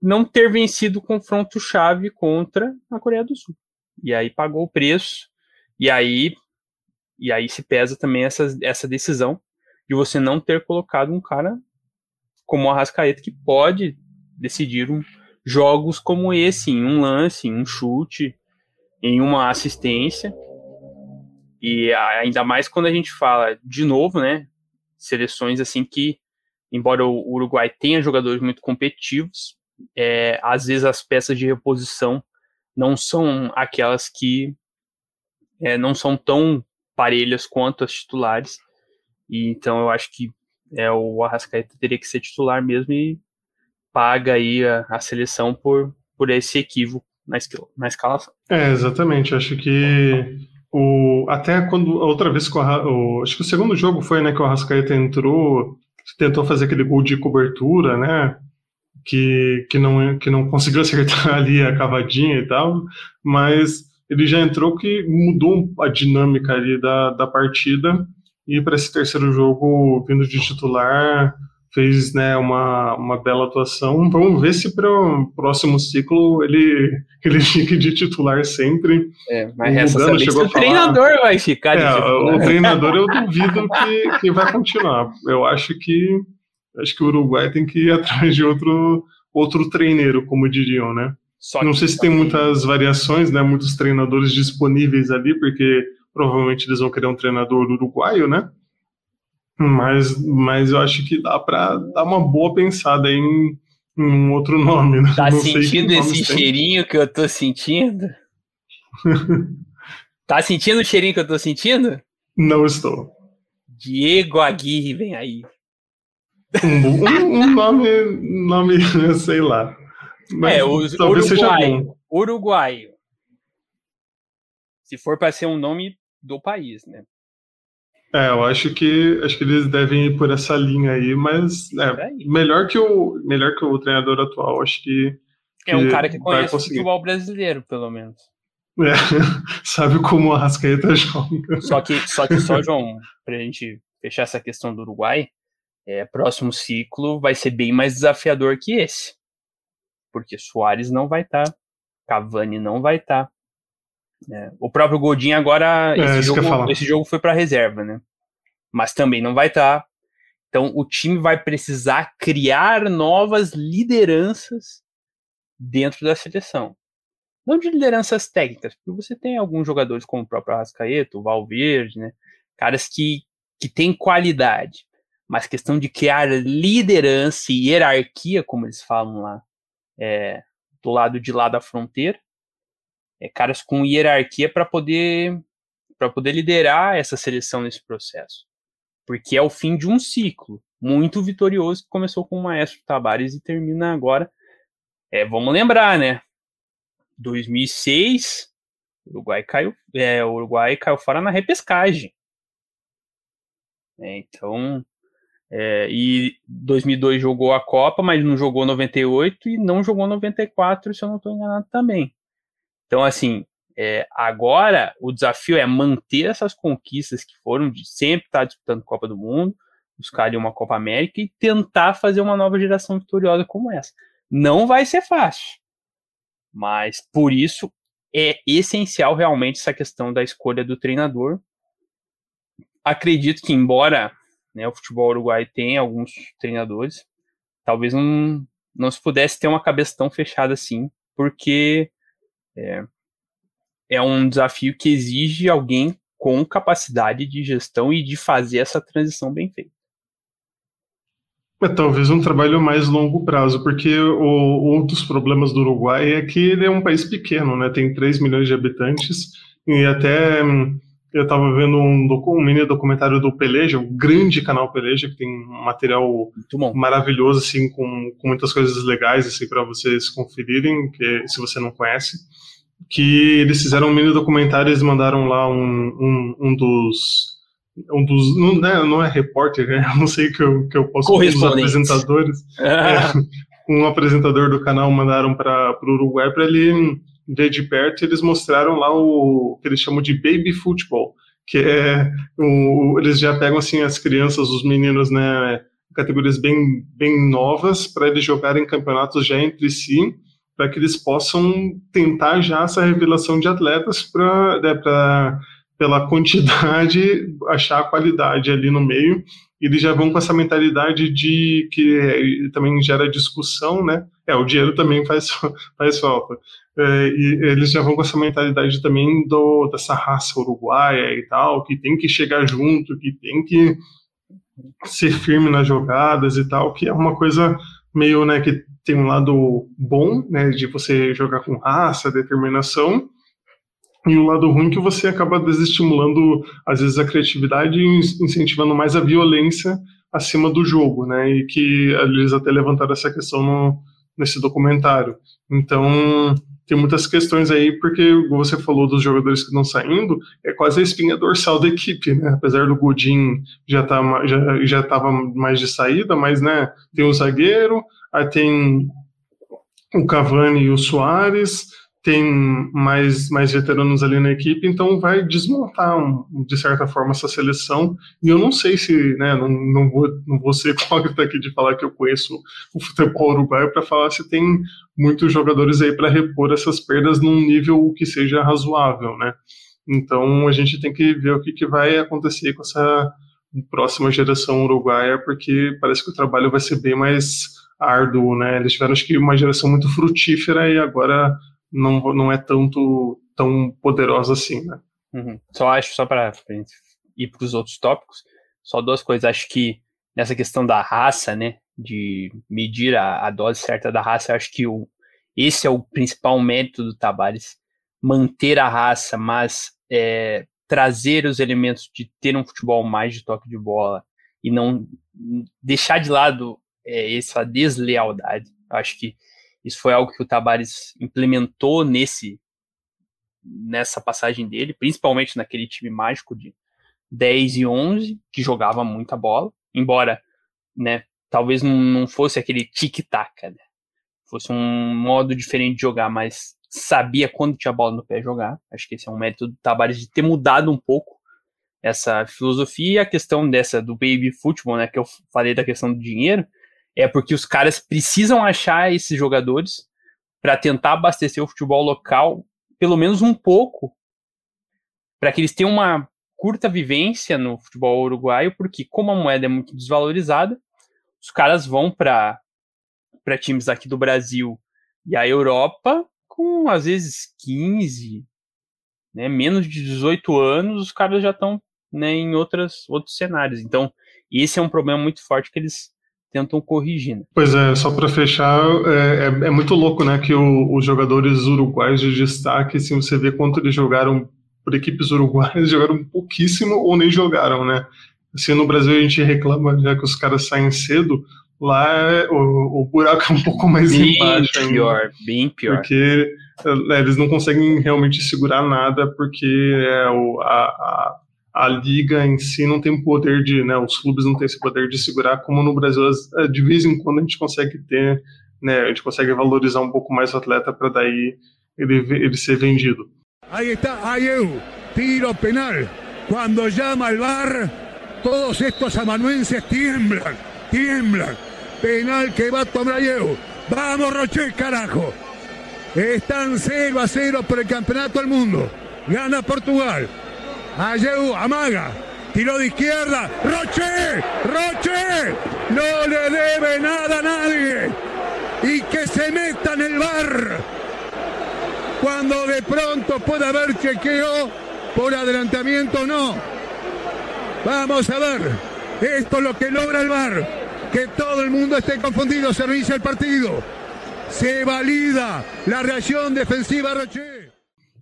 não ter vencido o confronto chave contra a Coreia do Sul. E aí pagou o preço. E aí e aí se pesa também essa, essa decisão de você não ter colocado um cara como o Arrascaeta que pode decidir um, jogos como esse, em um lance, em um chute, em uma assistência. E ainda mais quando a gente fala, de novo, né? Seleções assim que, embora o Uruguai tenha jogadores muito competitivos, é, às vezes as peças de reposição não são aquelas que é, não são tão parelhas quanto as titulares. E então eu acho que é, o Arrascaeta teria que ser titular mesmo e paga aí a, a seleção por, por esse equívoco na, na escalação. É, exatamente. Acho que o, até quando a outra vez o, o, acho que o segundo jogo foi né que o Arrascaeta entrou tentou fazer aquele gol de cobertura né? Que, que, não, que não conseguiu acertar ali a cavadinha e tal mas ele já entrou que mudou a dinâmica ali da, da partida. E para esse terceiro jogo vindo de titular fez né, uma, uma bela atuação. Vamos ver se para o próximo ciclo ele, ele fique de titular sempre. É, mas essa Gano chegou o treinador vai ficar de é, titular. O treinador eu duvido que, que vai continuar. Eu acho que acho que o Uruguai tem que ir atrás de outro, outro treineiro, como diriam, né? Não sei se tem muitas variações, né? Muitos treinadores disponíveis ali, porque provavelmente eles vão querer um treinador uruguaio, né? Mas, mas eu acho que dá para dar uma boa pensada em, em um outro nome. Né? Tá Não sentindo esse cheirinho que eu tô sentindo? tá sentindo o cheirinho que eu tô sentindo? Não estou. Diego Aguirre vem aí. Um, um, nome, nome, sei lá. Mas é, o Uruguai. Uruguaio. Se for para ser um nome do país, né? É, eu acho que acho que eles devem ir por essa linha aí, mas é, melhor que o melhor que o treinador atual, acho que, que é um cara que conhece o futebol brasileiro, pelo menos. É, sabe como a Rascaeta joga. Só que só que só João, pra gente fechar essa questão do Uruguai, é, próximo ciclo vai ser bem mais desafiador que esse. Porque Soares não vai estar, tá, Cavani não vai estar, tá, é, o próprio Godinho agora, é, esse, jogo, esse jogo foi para reserva, né? Mas também não vai estar. Tá. Então o time vai precisar criar novas lideranças dentro da seleção. Não de lideranças técnicas, porque você tem alguns jogadores como o próprio Arrascaeta, o Valverde, né? Caras que, que têm qualidade. Mas questão de criar liderança e hierarquia, como eles falam lá, é, do lado de lá da fronteira, é, caras com hierarquia para poder para poder liderar essa seleção nesse processo. Porque é o fim de um ciclo muito vitorioso que começou com o Maestro Tabares e termina agora. É, vamos lembrar, né? 2006, o Uruguai caiu, é, Uruguai caiu fora na repescagem. É, então, é, e 2002 jogou a Copa, mas não jogou 98 e não jogou 94, se eu não estou enganado também. Então, assim, é, agora o desafio é manter essas conquistas que foram de sempre estar disputando Copa do Mundo, buscar ali uma Copa América e tentar fazer uma nova geração vitoriosa como essa. Não vai ser fácil, mas por isso é essencial realmente essa questão da escolha do treinador. Acredito que, embora né, o futebol uruguai tenha alguns treinadores, talvez não, não se pudesse ter uma cabeça tão fechada assim, porque é, é um desafio que exige alguém com capacidade de gestão e de fazer essa transição bem feita. É talvez um trabalho mais longo prazo, porque o, um dos problemas do Uruguai é que ele é um país pequeno, né? Tem 3 milhões de habitantes, e até hum, eu estava vendo um, um, mini documentário do Peleja, o grande canal Peleja, que tem um material maravilhoso, assim, com, com muitas coisas legais, assim, para vocês conferirem, que, se você não conhece. Que eles fizeram um mini documentário, eles mandaram lá um, um, um dos um dos. Não, né, não é repórter, né? não sei que eu, que eu posso. Um dos apresentadores. é, um apresentador do canal mandaram para o Uruguai para ele ver de perto. Eles mostraram lá o que eles chamam de baby football, que é. O, eles já pegam assim as crianças, os meninos, né? Categorias bem, bem novas para eles jogarem campeonatos já entre si, para que eles possam tentar já essa revelação de atletas para né, pela quantidade, achar a qualidade ali no meio. Eles já vão com essa mentalidade de que também gera discussão, né? É, o dinheiro também faz, faz falta. É, e eles já vão com essa mentalidade também do, dessa raça uruguaia e tal, que tem que chegar junto, que tem que ser firme nas jogadas e tal, que é uma coisa meio, né, que tem um lado bom, né, de você jogar com raça, determinação, e o lado ruim é que você acaba desestimulando, às vezes, a criatividade e incentivando mais a violência acima do jogo, né? E que eles até levantaram essa questão no, nesse documentário. Então, tem muitas questões aí, porque você falou dos jogadores que estão saindo, é quase a espinha dorsal da equipe, né? Apesar do Godin já tá, já, já mais de saída, mas, né, tem o zagueiro, aí tem o Cavani e o Soares, tem mais, mais veteranos ali na equipe, então vai desmontar, um, de certa forma, essa seleção. E eu não sei se, né, não, não, vou, não vou ser hipócrita aqui de falar que eu conheço o futebol uruguaio para falar se tem muitos jogadores aí para repor essas perdas num nível que seja razoável, né? Então a gente tem que ver o que, que vai acontecer com essa próxima geração uruguaia, porque parece que o trabalho vai ser bem mais árduo, né? Eles tiveram, acho que, uma geração muito frutífera e agora não, não é tanto tão poderosa assim, né? Uhum. Só acho, só para ir para os outros tópicos, só duas coisas. Acho que nessa questão da raça, né, de medir a, a dose certa da raça, acho que o, esse é o principal mérito do Tabares, manter a raça, mas é, trazer os elementos de ter um futebol mais de toque de bola e não deixar de lado é, essa deslealdade. Acho que isso foi algo que o Tabares implementou nesse nessa passagem dele, principalmente naquele time mágico de 10 e 11, que jogava muita bola, embora, né, talvez não, fosse aquele tic-tac, né? Fosse um modo diferente de jogar, mas sabia quando tinha bola no pé jogar. Acho que esse é um mérito do Tabares de ter mudado um pouco essa filosofia e a questão dessa do baby futebol, né, que eu falei da questão do dinheiro, é porque os caras precisam achar esses jogadores para tentar abastecer o futebol local, pelo menos um pouco, para que eles tenham uma curta vivência no futebol uruguaio, porque como a moeda é muito desvalorizada, os caras vão para para times aqui do Brasil e a Europa com às vezes 15, né, menos de 18 anos, os caras já estão né, em outras, outros cenários. Então, esse é um problema muito forte que eles tentam corrigir. Né? Pois é, só para fechar, é, é, é, muito louco, né, que o, os jogadores uruguais de destaque, se você vê quanto eles jogaram por equipes uruguaias, jogaram pouquíssimo ou nem jogaram, né? Assim, no Brasil a gente reclama já que os caras saem cedo, lá é, o, o buraco é um pouco mais bem embaixo. Bem pior, ainda, bem pior. Porque é, eles não conseguem realmente segurar nada, porque é, o, a, a a liga em si não tem poder de, né, os clubes não têm esse poder de segurar, como no Brasil, eh, de vez em quando a gente consegue ter, né, a gente consegue valorizar um pouco mais o atleta para daí ele, ele ser vendido. Aí está, Ayew, tiro penal. Quando chama o VAR, todos estos amanuenses tiemblan, tiemblan. Penal que va a tomar Ayew. Vamos, Rocher, carajo. Están 0 a 0 por el campeonato del mundo. Gana Portugal. Ayeu amaga. Tiró de izquierda. Roche. Roche. No le debe nada a nadie. Y que se meta en el bar. Cuando de pronto puede haber chequeo por adelantamiento no. Vamos a ver. Esto es lo que logra el bar. que todo el mundo esté confundido, se reinicia el partido. Se valida la reacción defensiva Rocher.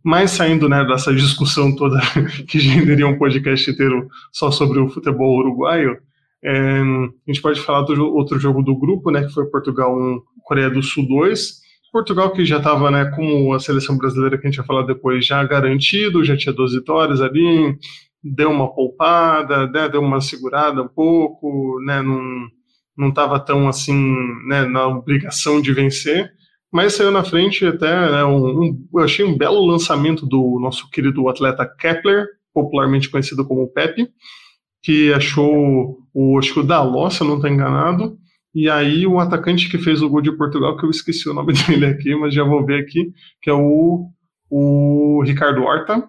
Mas saindo né, dessa discussão toda que generaria um podcast inteiro só sobre o futebol uruguaio, é, a gente pode falar do outro jogo do grupo, né, que foi Portugal 1, Coreia do Sul 2. Portugal que já estava, né, como a seleção brasileira que a gente vai falar depois, já garantido, já tinha 12 vitórias ali, deu uma poupada, né, deu uma segurada um pouco, né, não não estava tão assim né, na obrigação de vencer, mas saiu na frente até né, um, um, eu achei um belo lançamento do nosso querido atleta Kepler, popularmente conhecido como Pepe, que achou o acho que o Daló, se eu não estou enganado, e aí o atacante que fez o gol de Portugal, que eu esqueci o nome dele aqui, mas já vou ver aqui, que é o, o Ricardo Horta,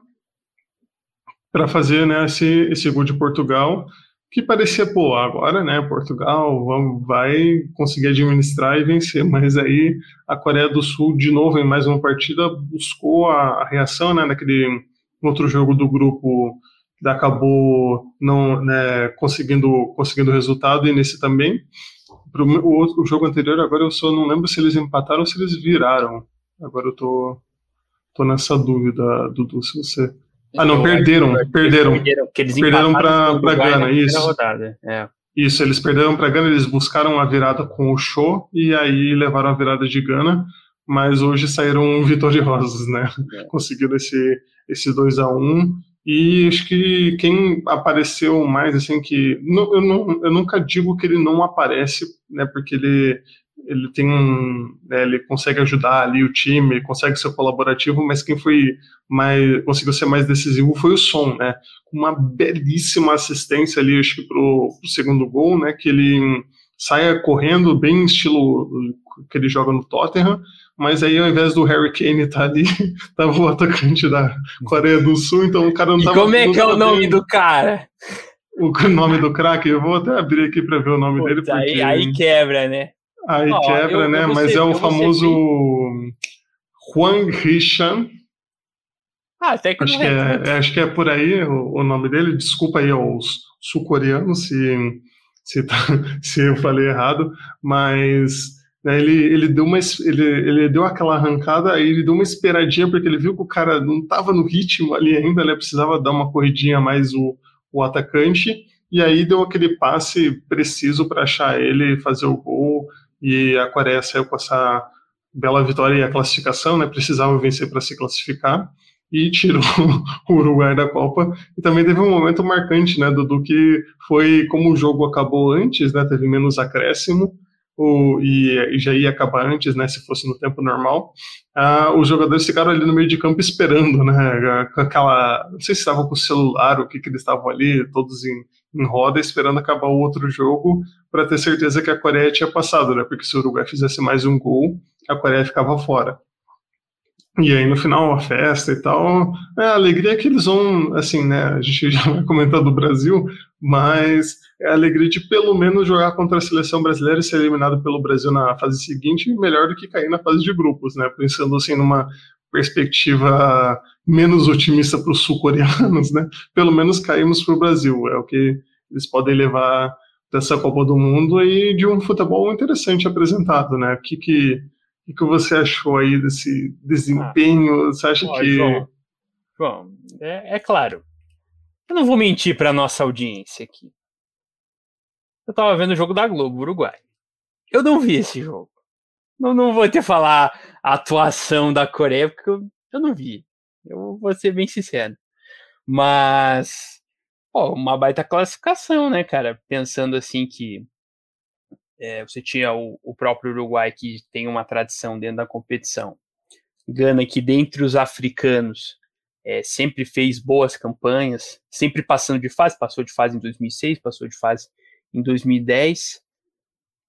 para fazer né, esse, esse gol de Portugal, que parecia, pô, agora, né, Portugal vamos, vai conseguir administrar e vencer, mas aí a Coreia do Sul, de novo, em mais uma partida, buscou a, a reação, né, naquele outro jogo do grupo, que acabou não, né, conseguindo, conseguindo resultado, e nesse também. Pro, o, o jogo anterior, agora eu só não lembro se eles empataram ou se eles viraram. Agora eu tô, tô nessa dúvida, Dudu, se você ah, não, perderam, perderam. Perderam, perderam para Gana, isso. Rodada, é. Isso, eles perderam para Gana, eles buscaram a virada com o show e aí levaram a virada de Gana, mas hoje saíram vitoriosos, né? É. Conseguiram esse, esse 2 a 1 e acho que quem apareceu mais, assim, que. eu, não, eu nunca digo que ele não aparece, né? Porque ele ele tem um, né, ele consegue ajudar ali o time, consegue ser colaborativo, mas quem foi mais conseguiu ser mais decisivo foi o Som, né? Uma belíssima assistência ali, acho que pro, pro segundo gol, né? Que ele saia correndo bem estilo que ele joga no Tottenham, mas aí ao invés do Harry Kane estar tá ali, tava o atacante da Coreia do Sul, então o cara não e tava. Como é que é o nome bem. do cara? O nome do craque, eu vou até abrir aqui para ver o nome dele. Porque... Aí, aí quebra, né? Aí oh, quebra, eu, né? Eu Mas é o famoso bem... Huang Rishan. Ah, até que acho que é, é, acho que é por aí o, o nome dele. Desculpa aí aos sul-coreanos se, se, tá, se eu falei errado, mas né, ele, ele, deu uma, ele, ele deu aquela arrancada, aí ele deu uma esperadinha, porque ele viu que o cara não estava no ritmo ali ainda, ele precisava dar uma corridinha mais o, o atacante, e aí deu aquele passe preciso para achar ele fazer o gol e a Coreia saiu com essa bela vitória e a classificação, né? Precisava vencer para se classificar e tirou o Uruguai da Copa. E também teve um momento marcante, né, Dudu, que foi como o jogo acabou antes, né? Teve menos acréscimo. O, e, e, já ia acabar antes, né, se fosse no tempo normal, ah, os jogadores ficaram ali no meio de campo esperando, né, com aquela, não sei se estavam com o celular, o que que eles estavam ali, todos em, em roda esperando acabar o outro jogo para ter certeza que a Coreia tinha passado, né? Porque se o Uruguai fizesse mais um gol, a Coreia ficava fora. E aí no final a festa e tal, é, a alegria é que eles vão, assim, né? A gente já vai comentar do Brasil, mas é a alegria de pelo menos jogar contra a seleção brasileira e ser eliminado pelo Brasil na fase seguinte, melhor do que cair na fase de grupos, né? Pensando assim numa perspectiva menos otimista para os sul-coreanos, né? Pelo menos caímos para o Brasil, é o que eles podem levar dessa Copa do Mundo e de um futebol interessante apresentado, né? O que que, que, que você achou aí desse desempenho? Ah, você acha que João, João é, é, claro, eu não vou mentir para nossa audiência aqui. Eu estava vendo o jogo da Globo Uruguai. Eu não vi esse jogo. Não, não vou te falar a atuação da Coreia, porque eu, eu não vi. Eu vou ser bem sincero. Mas, pô, uma baita classificação, né, cara? Pensando assim que é, você tinha o, o, próprio Uruguai que tem uma tradição dentro da competição. Gana que dentre os africanos é, sempre fez boas campanhas, sempre passando de fase, passou de fase em 2006, passou de fase em 2010.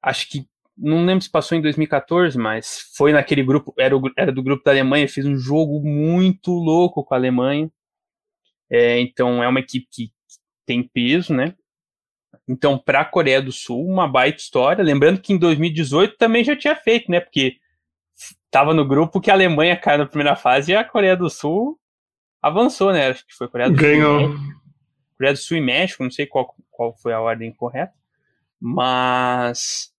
Acho que não lembro se passou em 2014, mas foi naquele grupo, era, o, era do grupo da Alemanha, fez um jogo muito louco com a Alemanha. É, então é uma equipe que tem peso, né? Então, para a Coreia do Sul, uma baita história. Lembrando que em 2018 também já tinha feito, né? Porque estava no grupo que a Alemanha caiu na primeira fase e a Coreia do Sul avançou, né? Acho que foi Coreia do Ganhou. Sul. Coreia do Sul e México, não sei qual, qual foi a ordem correta. Mas,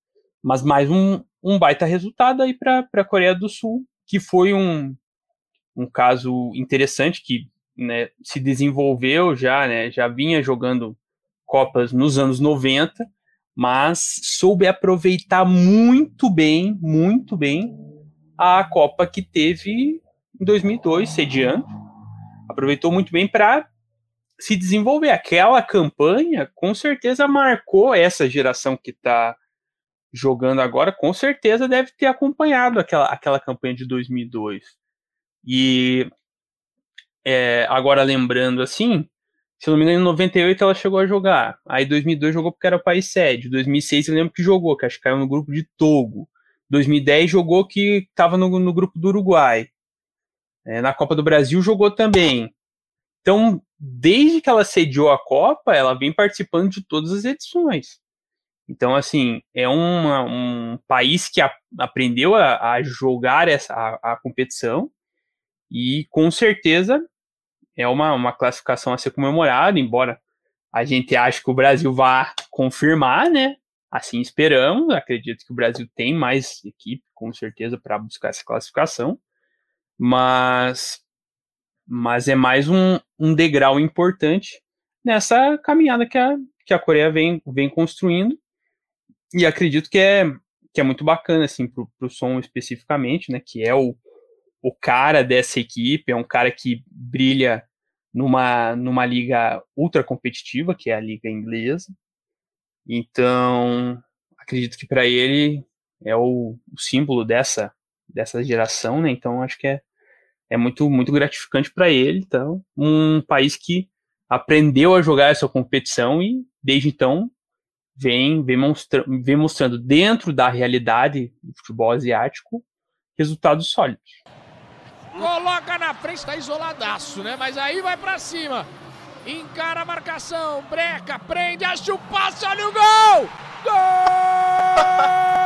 mas mais um, um baita resultado aí para a Coreia do Sul, que foi um, um caso interessante que né, se desenvolveu já, né, já vinha jogando Copas nos anos 90, mas soube aproveitar muito bem, muito bem a Copa que teve em 2002, sediando. Aproveitou muito bem para se desenvolver. Aquela campanha, com certeza, marcou essa geração que está jogando agora, com certeza deve ter acompanhado aquela, aquela campanha de 2002. E é, agora lembrando assim, se não me engano, em 98 ela chegou a jogar. Aí 2002 jogou porque era o país sede. 2006 eu lembro que jogou, que acho que caiu no grupo de Togo. 2010 jogou que estava no, no, grupo do Uruguai. É, na Copa do Brasil jogou também. Então, desde que ela sediou a Copa, ela vem participando de todas as edições. Então, assim, é uma, um país que a, aprendeu a, a, jogar essa, a, a competição e com certeza é uma, uma classificação a ser comemorada, embora a gente ache que o Brasil vá confirmar, né? Assim esperamos. Acredito que o Brasil tem mais equipe, com certeza, para buscar essa classificação. Mas, mas é mais um, um degrau importante nessa caminhada que a, que a Coreia vem, vem construindo. E acredito que é, que é muito bacana, assim, para o som especificamente, né? Que é o, o cara dessa equipe, é um cara que brilha numa, numa liga ultra competitiva, que é a liga inglesa. Então, acredito que para ele é o, o, símbolo dessa, dessa geração, né? Então, acho que é, é muito, muito gratificante para ele. Então, um país que aprendeu a jogar essa competição e, desde então, vem, vem, mostra, vem mostrando dentro da realidade do futebol asiático resultados sólidos. Coloca na frente, tá isoladaço, né? Mas aí vai para cima. Encara a marcação, breca, prende, acha o passe, olha o gol! Gol!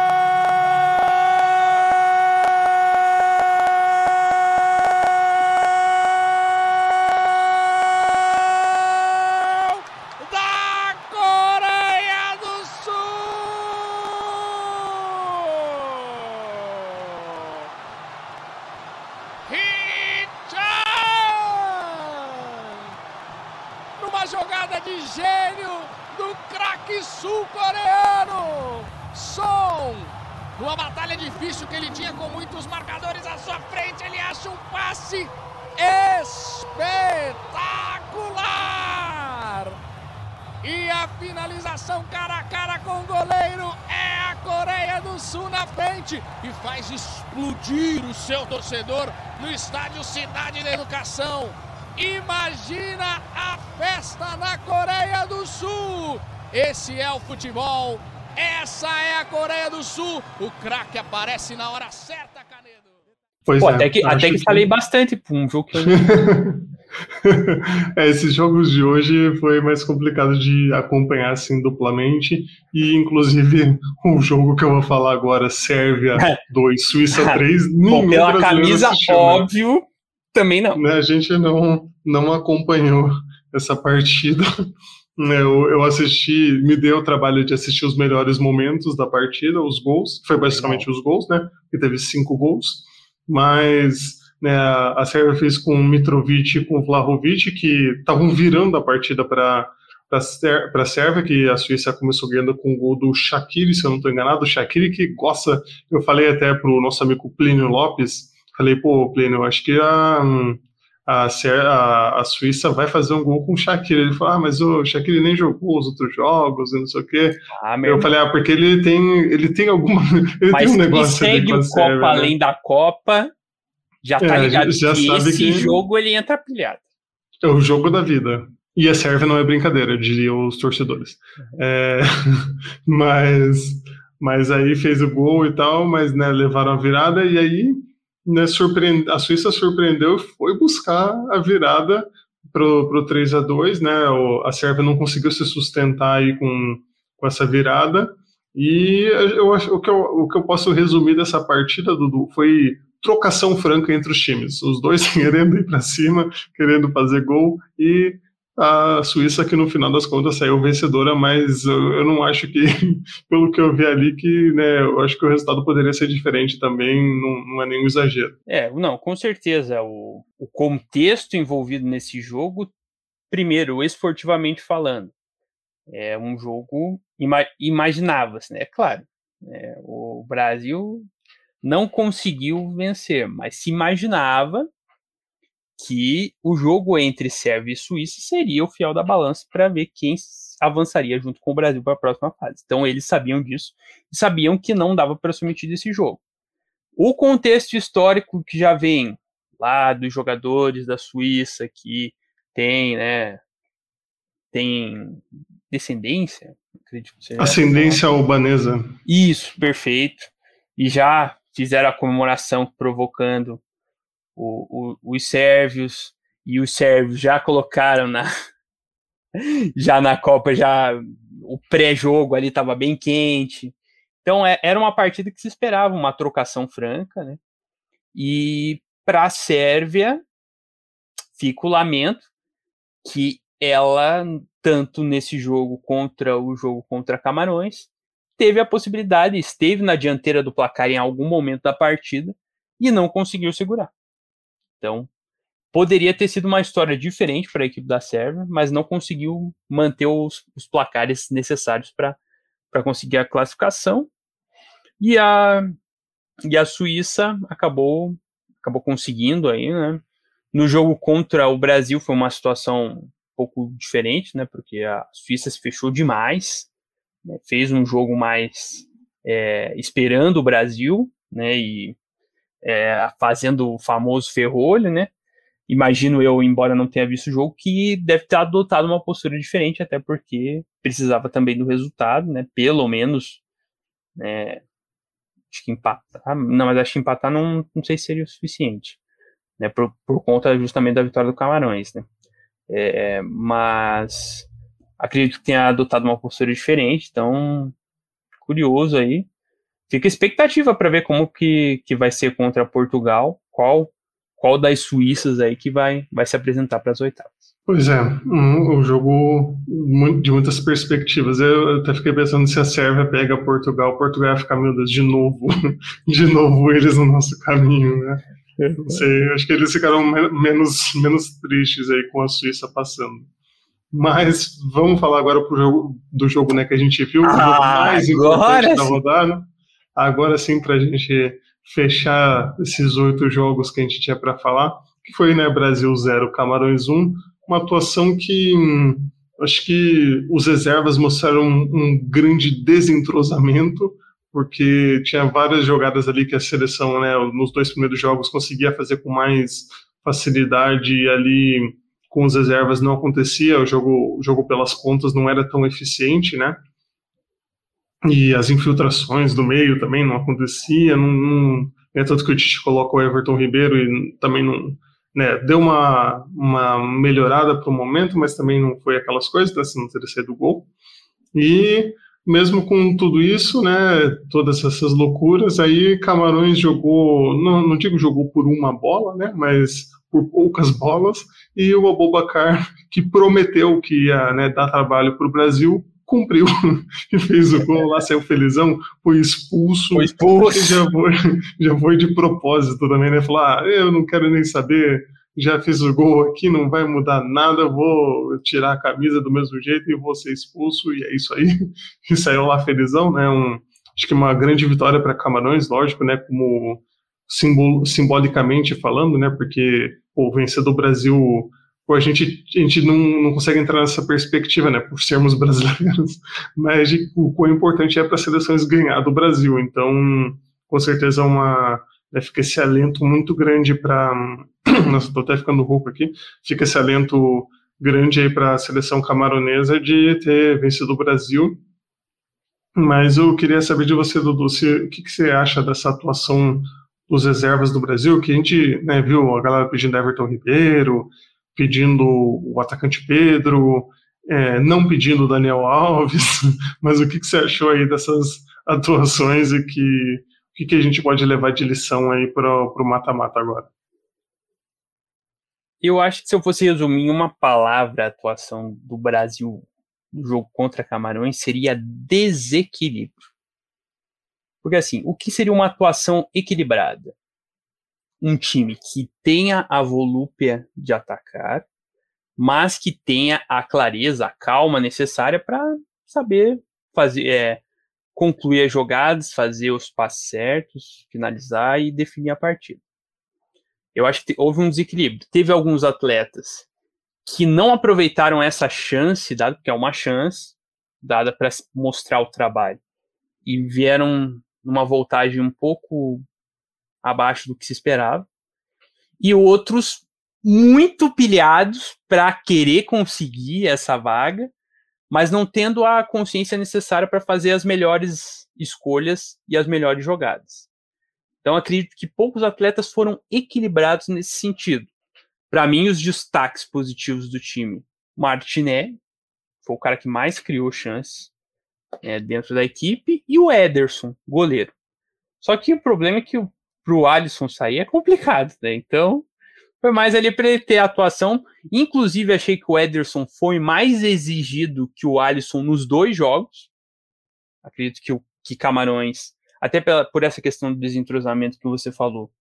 Estádio Cidade da Educação. Imagina a festa na Coreia do Sul! Esse é o futebol, essa é a Coreia do Sul. O craque aparece na hora certa, Canedo. Pois Pô, é, até que, até que, que falei bastante, um jogo que eu é, esses jogos de hoje foi mais complicado de acompanhar assim duplamente e inclusive o jogo que eu vou falar agora, Sérvia 2, Suíça 3, Bom, pela camisa assistiu, né? óbvio, né? também não. Né, a gente não não acompanhou essa partida. Né, eu, eu assisti, me deu o trabalho de assistir os melhores momentos da partida, os gols, foi basicamente os gols, né? Que teve cinco gols, mas né, a Sérvia fez com o Mitrovic e com o Vlahovic, que estavam virando a partida para para a Sérvia, que a Suíça começou ganhando com o gol do Shaqiri, se eu não estou enganado, o Shaqiri que gosta, eu falei até para o nosso amigo Plínio Lopes, falei, pô, Plínio, acho que a, a, a, a, Suíça vai fazer um gol com o Shaqiri, ele falou, ah, mas o Shaqiri nem jogou os outros jogos e não sei o quê, ah, eu falei, ah, porque ele tem, ele tem alguma, ele mas tem um negócio segue o Copa né? além da Copa, já tá é, ligado já que esse que... jogo ele entra pilhado. É o jogo da vida. E a Sérvia não é brincadeira, diriam os torcedores. Uhum. É, mas, mas aí fez o gol e tal, mas né, levaram a virada e aí né, a Suíça surpreendeu e foi buscar a virada pro, pro 3 a 2 né? O, a Sérvia não conseguiu se sustentar aí com, com essa virada. E eu acho o que eu, o que eu posso resumir dessa partida, Dudu, foi trocação franca entre os times. Os dois querendo ir para cima, querendo fazer gol e a Suíça que no final das contas saiu vencedora, mas eu, não acho que, pelo que eu vi ali, que né, eu acho que o resultado poderia ser diferente também, não, não é nenhum exagero. É, não, com certeza, o, o contexto envolvido nesse jogo, primeiro, esportivamente falando, é um jogo ima imaginava-se, né? É claro, é, o Brasil não conseguiu vencer, mas se imaginava que o jogo entre Sérvia e Suíça seria o fiel da balança para ver quem avançaria junto com o Brasil para a próxima fase. Então eles sabiam disso e sabiam que não dava para ser omitido esse jogo. O contexto histórico que já vem lá dos jogadores da Suíça que tem, né, tem descendência, acredito que seja ascendência albanesa. Isso, perfeito. E já fizeram a comemoração provocando o, o, os sérvios e os sérvios já colocaram na já na Copa já o pré-jogo ali estava bem quente. Então é, era uma partida que se esperava uma trocação franca, né? E para a Sérvia fica o lamento que ela tanto nesse jogo contra o jogo contra Camarões teve a possibilidade, esteve na dianteira do placar em algum momento da partida e não conseguiu segurar. Então, poderia ter sido uma história diferente para a equipe da Sérvia, mas não conseguiu manter os, os placares necessários para conseguir a classificação. E a, e a Suíça acabou, acabou conseguindo aí, né? No jogo contra o Brasil foi uma situação um pouco diferente, né? Porque a Suíça se fechou demais, né, fez um jogo mais é, esperando o Brasil, né? E é, fazendo o famoso ferrolho, né? Imagino eu, embora não tenha visto o jogo, que deve ter adotado uma postura diferente, até porque precisava também do resultado, né? Pelo menos, né? Acho que empatar, não, mas acho que empatar não, não sei se seria o suficiente, né? Por, por conta justamente da vitória do Camarões, né? É, mas acredito que tenha adotado uma postura diferente, então curioso aí fica expectativa para ver como que, que vai ser contra Portugal, qual qual das Suíças aí que vai, vai se apresentar para as oitavas. Pois é, um, um jogo muito, de muitas perspectivas. Eu até fiquei pensando se a Sérvia pega Portugal, Portugal vai ficar, meu Deus, de novo, de novo eles no nosso caminho, né? Não sei, acho que eles ficaram menos, menos tristes aí com a Suíça passando. Mas vamos falar agora jogo, do jogo né, que a gente viu, ah, o jogo ah, mais importante da rodada. Agora sim para a gente fechar esses oito jogos que a gente tinha para falar, que foi né, Brasil 0, Camarões 1, uma atuação que hum, acho que os reservas mostraram um, um, grande desentrosamento, porque tinha várias jogadas ali que a seleção, né, nos dois primeiros jogos, conseguia fazer com mais facilidade ali com os reservas não acontecia, o jogo, o jogo pelas pontas não era tão eficiente, né? e as infiltrações do meio também não acontecia, não, não é tanto que o Tite coloca o Everton Ribeiro e também não, né, deu uma, uma melhorada para o momento, mas também não foi aquelas coisas, né, se não teria saído gol. E mesmo com tudo isso, né, todas essas loucuras, aí Camarões jogou, não, não digo jogou por uma bola, né, mas por poucas bolas, e o Abobacar, que prometeu que ia né, dar trabalho para o Brasil, cumpriu e fez o gol lá, saiu felizão, foi expulso. Foi expulso. Já foi, já foi de propósito também, né? Falou: ah, eu não quero nem saber, já fiz o gol aqui, não vai mudar nada, vou tirar a camisa do mesmo jeito e vou ser expulso, e é isso aí. E saiu lá felizão, né? Um, acho que uma grande vitória para Camarões, lógico, né? Como simbol, simbolicamente falando, né? Porque o vencedor do Brasil a gente, a gente não, não consegue entrar nessa perspectiva, né, por sermos brasileiros, mas de o quão importante é para as seleções ganhar do Brasil. Então, com certeza, uma, né, fica esse alento muito grande para. Nossa, estou até ficando rouco aqui. Fica esse alento grande aí para a seleção camaronesa de ter vencido o Brasil. Mas eu queria saber de você, Dudu, se, o que, que você acha dessa atuação dos reservas do Brasil, que a gente né, viu a galera pedindo Everton Ribeiro, pedindo o atacante Pedro, é, não pedindo Daniel Alves, mas o que, que, você achou aí dessas atuações e que, o que, que a gente pode levar de lição aí para o mata-mata agora? Eu acho que se eu fosse resumir em uma palavra a atuação do Brasil no jogo contra Camarões, seria desequilíbrio. Porque assim, o que seria uma atuação equilibrada? Um time que tenha a volúpia de atacar, mas que tenha a clareza, a calma necessária para saber fazer, é, concluir as jogadas, fazer os passos certos, finalizar e definir a partida. Eu acho que houve um desequilíbrio. Teve alguns atletas que não aproveitaram essa chance, dado que é uma chance dada para mostrar o trabalho, e vieram numa voltagem um pouco abaixo do que se esperava, e outros muito pilhados para querer conseguir essa vaga, mas não tendo a consciência necessária para fazer as melhores escolhas e as melhores jogadas. Então acredito que poucos atletas foram equilibrados nesse sentido. Para mim, os destaques positivos do time, Martinelli, foi o cara que mais criou chances é, dentro da equipe, e o Ederson, goleiro. Só que o problema é que para o Alisson sair é complicado, né? Então, foi mais ali para ele ter atuação. Inclusive, achei que o Ederson foi mais exigido que o Alisson nos dois jogos. Acredito que o que Camarões, até pela, por essa questão do desentrosamento que você falou,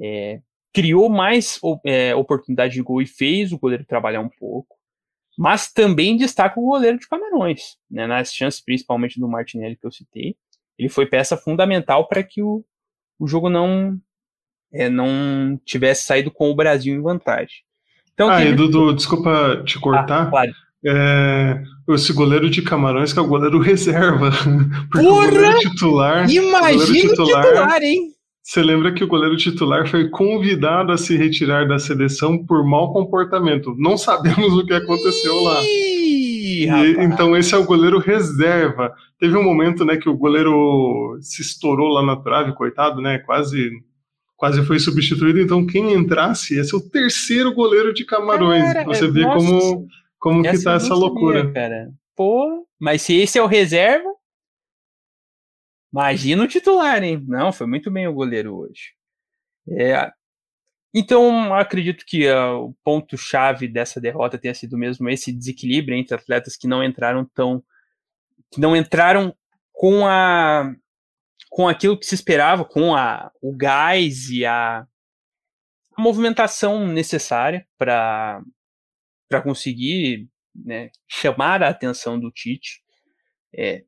é, criou mais é, oportunidade de gol e fez o goleiro trabalhar um pouco. Mas também destaca o goleiro de Camarões, né, nas chances principalmente do Martinelli que eu citei. Ele foi peça fundamental para que o, o jogo não é, não tivesse saído com o Brasil em vantagem. Então, ah, e Dudu, desculpa te cortar. Ah, claro. É, esse goleiro de Camarões que é o goleiro reserva. Porque Porra! o goleiro titular. Imagina o titular, titular, hein? Você lembra que o goleiro titular foi convidado a se retirar da seleção por mau comportamento. Não sabemos o que aconteceu lá. E, então esse é o goleiro reserva. Teve um momento, né, que o goleiro se estourou lá na trave, coitado, né, quase quase foi substituído, então quem entrasse ia ser o terceiro goleiro de Camarões. Cara, Você é, vê nossa, como, como que tá essa loucura. cara. Pô, mas se esse é o reserva, imagina o titular, hein? Não, foi muito bem o goleiro hoje. É, então, acredito que uh, o ponto-chave dessa derrota tenha sido mesmo esse desequilíbrio entre atletas que não entraram tão. que não entraram com a com aquilo que se esperava, com a, o gás e a, a movimentação necessária para conseguir né, chamar a atenção do Tite. É,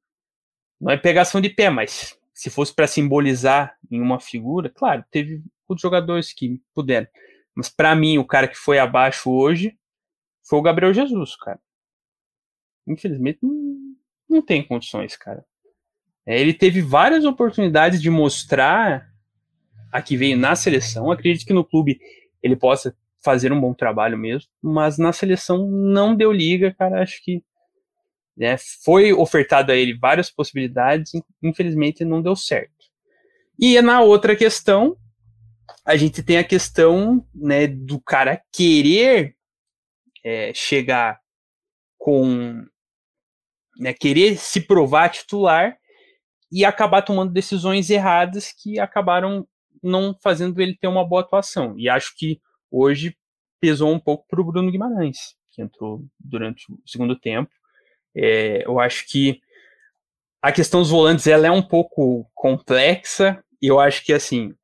não é pegação de pé, mas se fosse para simbolizar em uma figura, claro, teve outros jogadores que puderam. Mas para mim, o cara que foi abaixo hoje foi o Gabriel Jesus, cara. Infelizmente, não, não tem condições, cara. É, ele teve várias oportunidades de mostrar a que veio na seleção. Acredito que no clube ele possa fazer um bom trabalho mesmo, mas na seleção não deu liga, cara. Acho que né, foi ofertado a ele várias possibilidades, infelizmente não deu certo. E na outra questão, a gente tem a questão né, do cara querer é, chegar com. Né, querer se provar titular e acabar tomando decisões erradas que acabaram não fazendo ele ter uma boa atuação. E acho que hoje pesou um pouco para o Bruno Guimarães, que entrou durante o segundo tempo. É, eu acho que a questão dos volantes ela é um pouco complexa. Eu acho que assim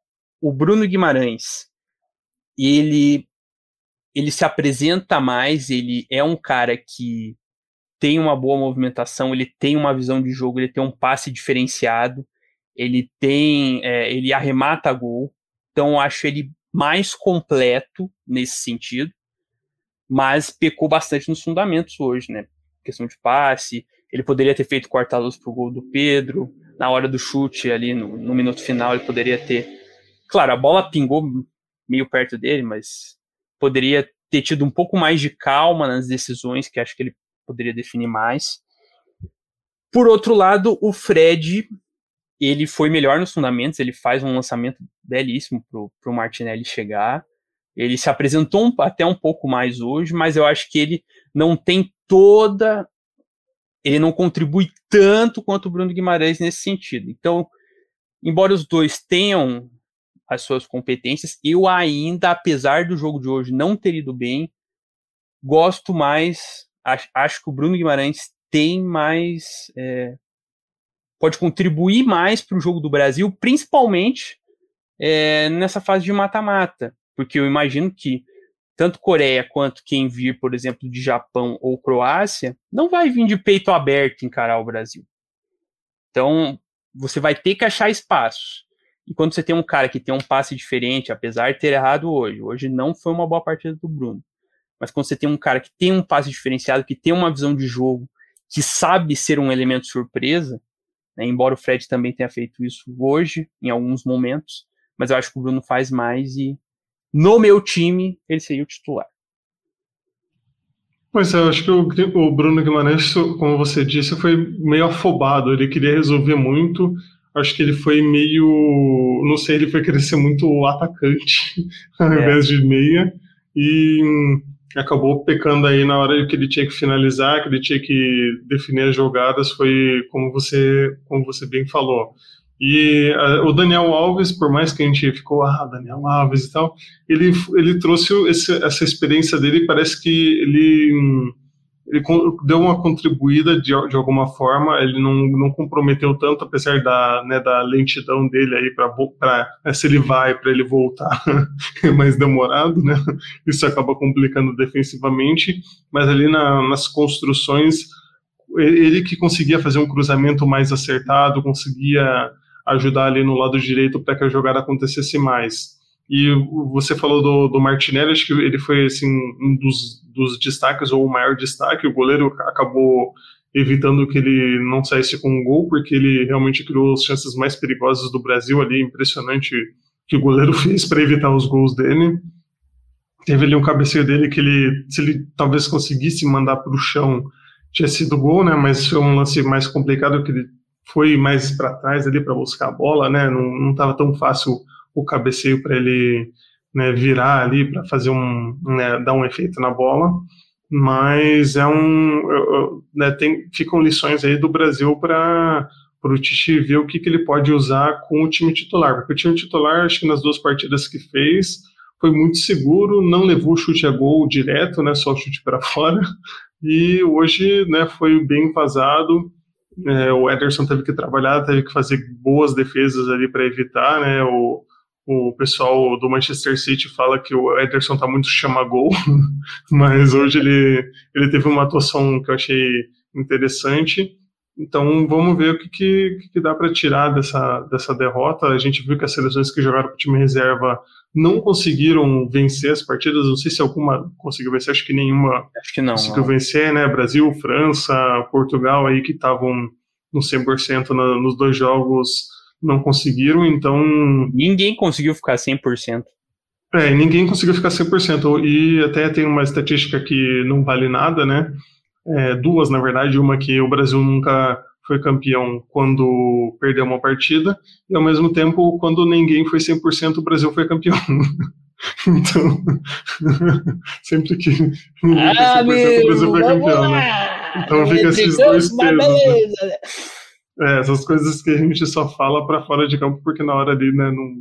o Bruno Guimarães ele ele se apresenta mais, ele é um cara que tem uma boa movimentação, ele tem uma visão de jogo, ele tem um passe diferenciado, ele tem, é, ele arremata gol, então eu acho ele mais completo nesse sentido, mas pecou bastante nos fundamentos hoje, né? Questão de passe, ele poderia ter feito corta-luz pro gol do Pedro, na hora do chute ali no, no minuto final ele poderia ter, claro, a bola pingou meio perto dele, mas poderia ter tido um pouco mais de calma nas decisões, que acho que ele poderia definir mais. Por outro lado, o Fred, ele foi melhor nos fundamentos, ele faz um lançamento belíssimo para o Martinelli chegar. Ele se apresentou um, até um pouco mais hoje, mas eu acho que ele não tem toda. Ele não contribui tanto quanto o Bruno Guimarães nesse sentido. Então, embora os dois tenham as suas competências. Eu ainda, apesar do jogo de hoje não ter ido bem, gosto mais. Acho, acho que o Bruno Guimarães tem mais. É, pode contribuir mais para o jogo do Brasil, principalmente é, nessa fase de mata-mata. Porque eu imagino que tanto Coreia quanto quem vir, por exemplo, de Japão ou Croácia, não vai vir de peito aberto encarar o Brasil. Então, você vai ter que achar espaços. E quando você tem um cara que tem um passe diferente, apesar de ter errado hoje, hoje não foi uma boa partida do Bruno, mas quando você tem um cara que tem um passe diferenciado, que tem uma visão de jogo, que sabe ser um elemento surpresa, né, embora o Fred também tenha feito isso hoje, em alguns momentos, mas eu acho que o Bruno faz mais e no meu time ele seria o titular. Pois é, eu acho que o, Bruno Guimarães, como você disse, foi meio afobado. Ele queria resolver muito. Acho que ele foi meio. Não sei, ele foi querer ser muito atacante ao é. invés de meia. E acabou pecando aí na hora que ele tinha que finalizar, que ele tinha que definir as jogadas. Foi como você, como você bem falou. E uh, o Daniel Alves, por mais que a gente ficou, ah, Daniel Alves e tal, ele, ele trouxe esse, essa experiência dele, parece que ele, ele deu uma contribuída de, de alguma forma, ele não, não comprometeu tanto, apesar da, né, da lentidão dele aí para né, se ele vai para ele voltar é mais demorado, né? Isso acaba complicando defensivamente, mas ali na, nas construções ele que conseguia fazer um cruzamento mais acertado, conseguia ajudar ali no lado direito para que a jogada acontecesse mais. E você falou do, do Martinelli, acho que ele foi assim, um dos, dos destaques, ou o maior destaque. O goleiro acabou evitando que ele não saísse com um gol, porque ele realmente criou as chances mais perigosas do Brasil ali. Impressionante que o goleiro fez para evitar os gols dele. Teve ali um cabeceio dele que ele, se ele talvez conseguisse mandar para o chão, tinha sido gol, né? Mas foi um lance mais complicado que ele foi mais para trás ali para buscar a bola, né? Não estava tão fácil o cabeceio para ele né, virar ali para fazer um né, dar um efeito na bola, mas é um né, tem ficam lições aí do Brasil para para o Tite ver o que, que ele pode usar com o time titular, porque o time titular acho que nas duas partidas que fez foi muito seguro, não levou o chute a gol direto, né, só o chute para fora, e hoje né, foi bem vazado é, o Ederson teve que trabalhar, teve que fazer boas defesas ali para evitar, né? O, o pessoal do Manchester City fala que o Ederson tá muito chama-gol, mas hoje ele, ele teve uma atuação que eu achei interessante. Então vamos ver o que, que, que dá para tirar dessa, dessa derrota. A gente viu que as seleções que jogaram com o time reserva não conseguiram vencer as partidas. Não sei se alguma conseguiu vencer, acho que nenhuma acho que não, conseguiu não. vencer, né? Brasil, França, Portugal aí que estavam no 100% na, nos dois jogos não conseguiram, então. Ninguém conseguiu ficar 100%. É, ninguém conseguiu ficar 100%. E até tem uma estatística que não vale nada, né? É, duas, na verdade. Uma que o Brasil nunca foi campeão quando perdeu uma partida, e ao mesmo tempo, quando ninguém foi 100%, o Brasil foi campeão. então, sempre que ninguém ah, foi 100%, o Brasil foi campeão, né? Então fica esses dois temas. Né? É, essas coisas que a gente só fala para fora de campo porque na hora ali né, não,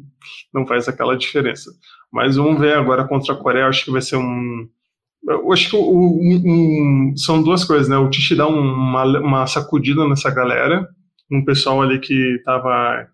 não faz aquela diferença. Mas vamos ver agora contra a Coreia, acho que vai ser um, eu acho que um, um, são duas coisas, né? O Tishi dá uma, uma sacudida nessa galera, um pessoal ali que estava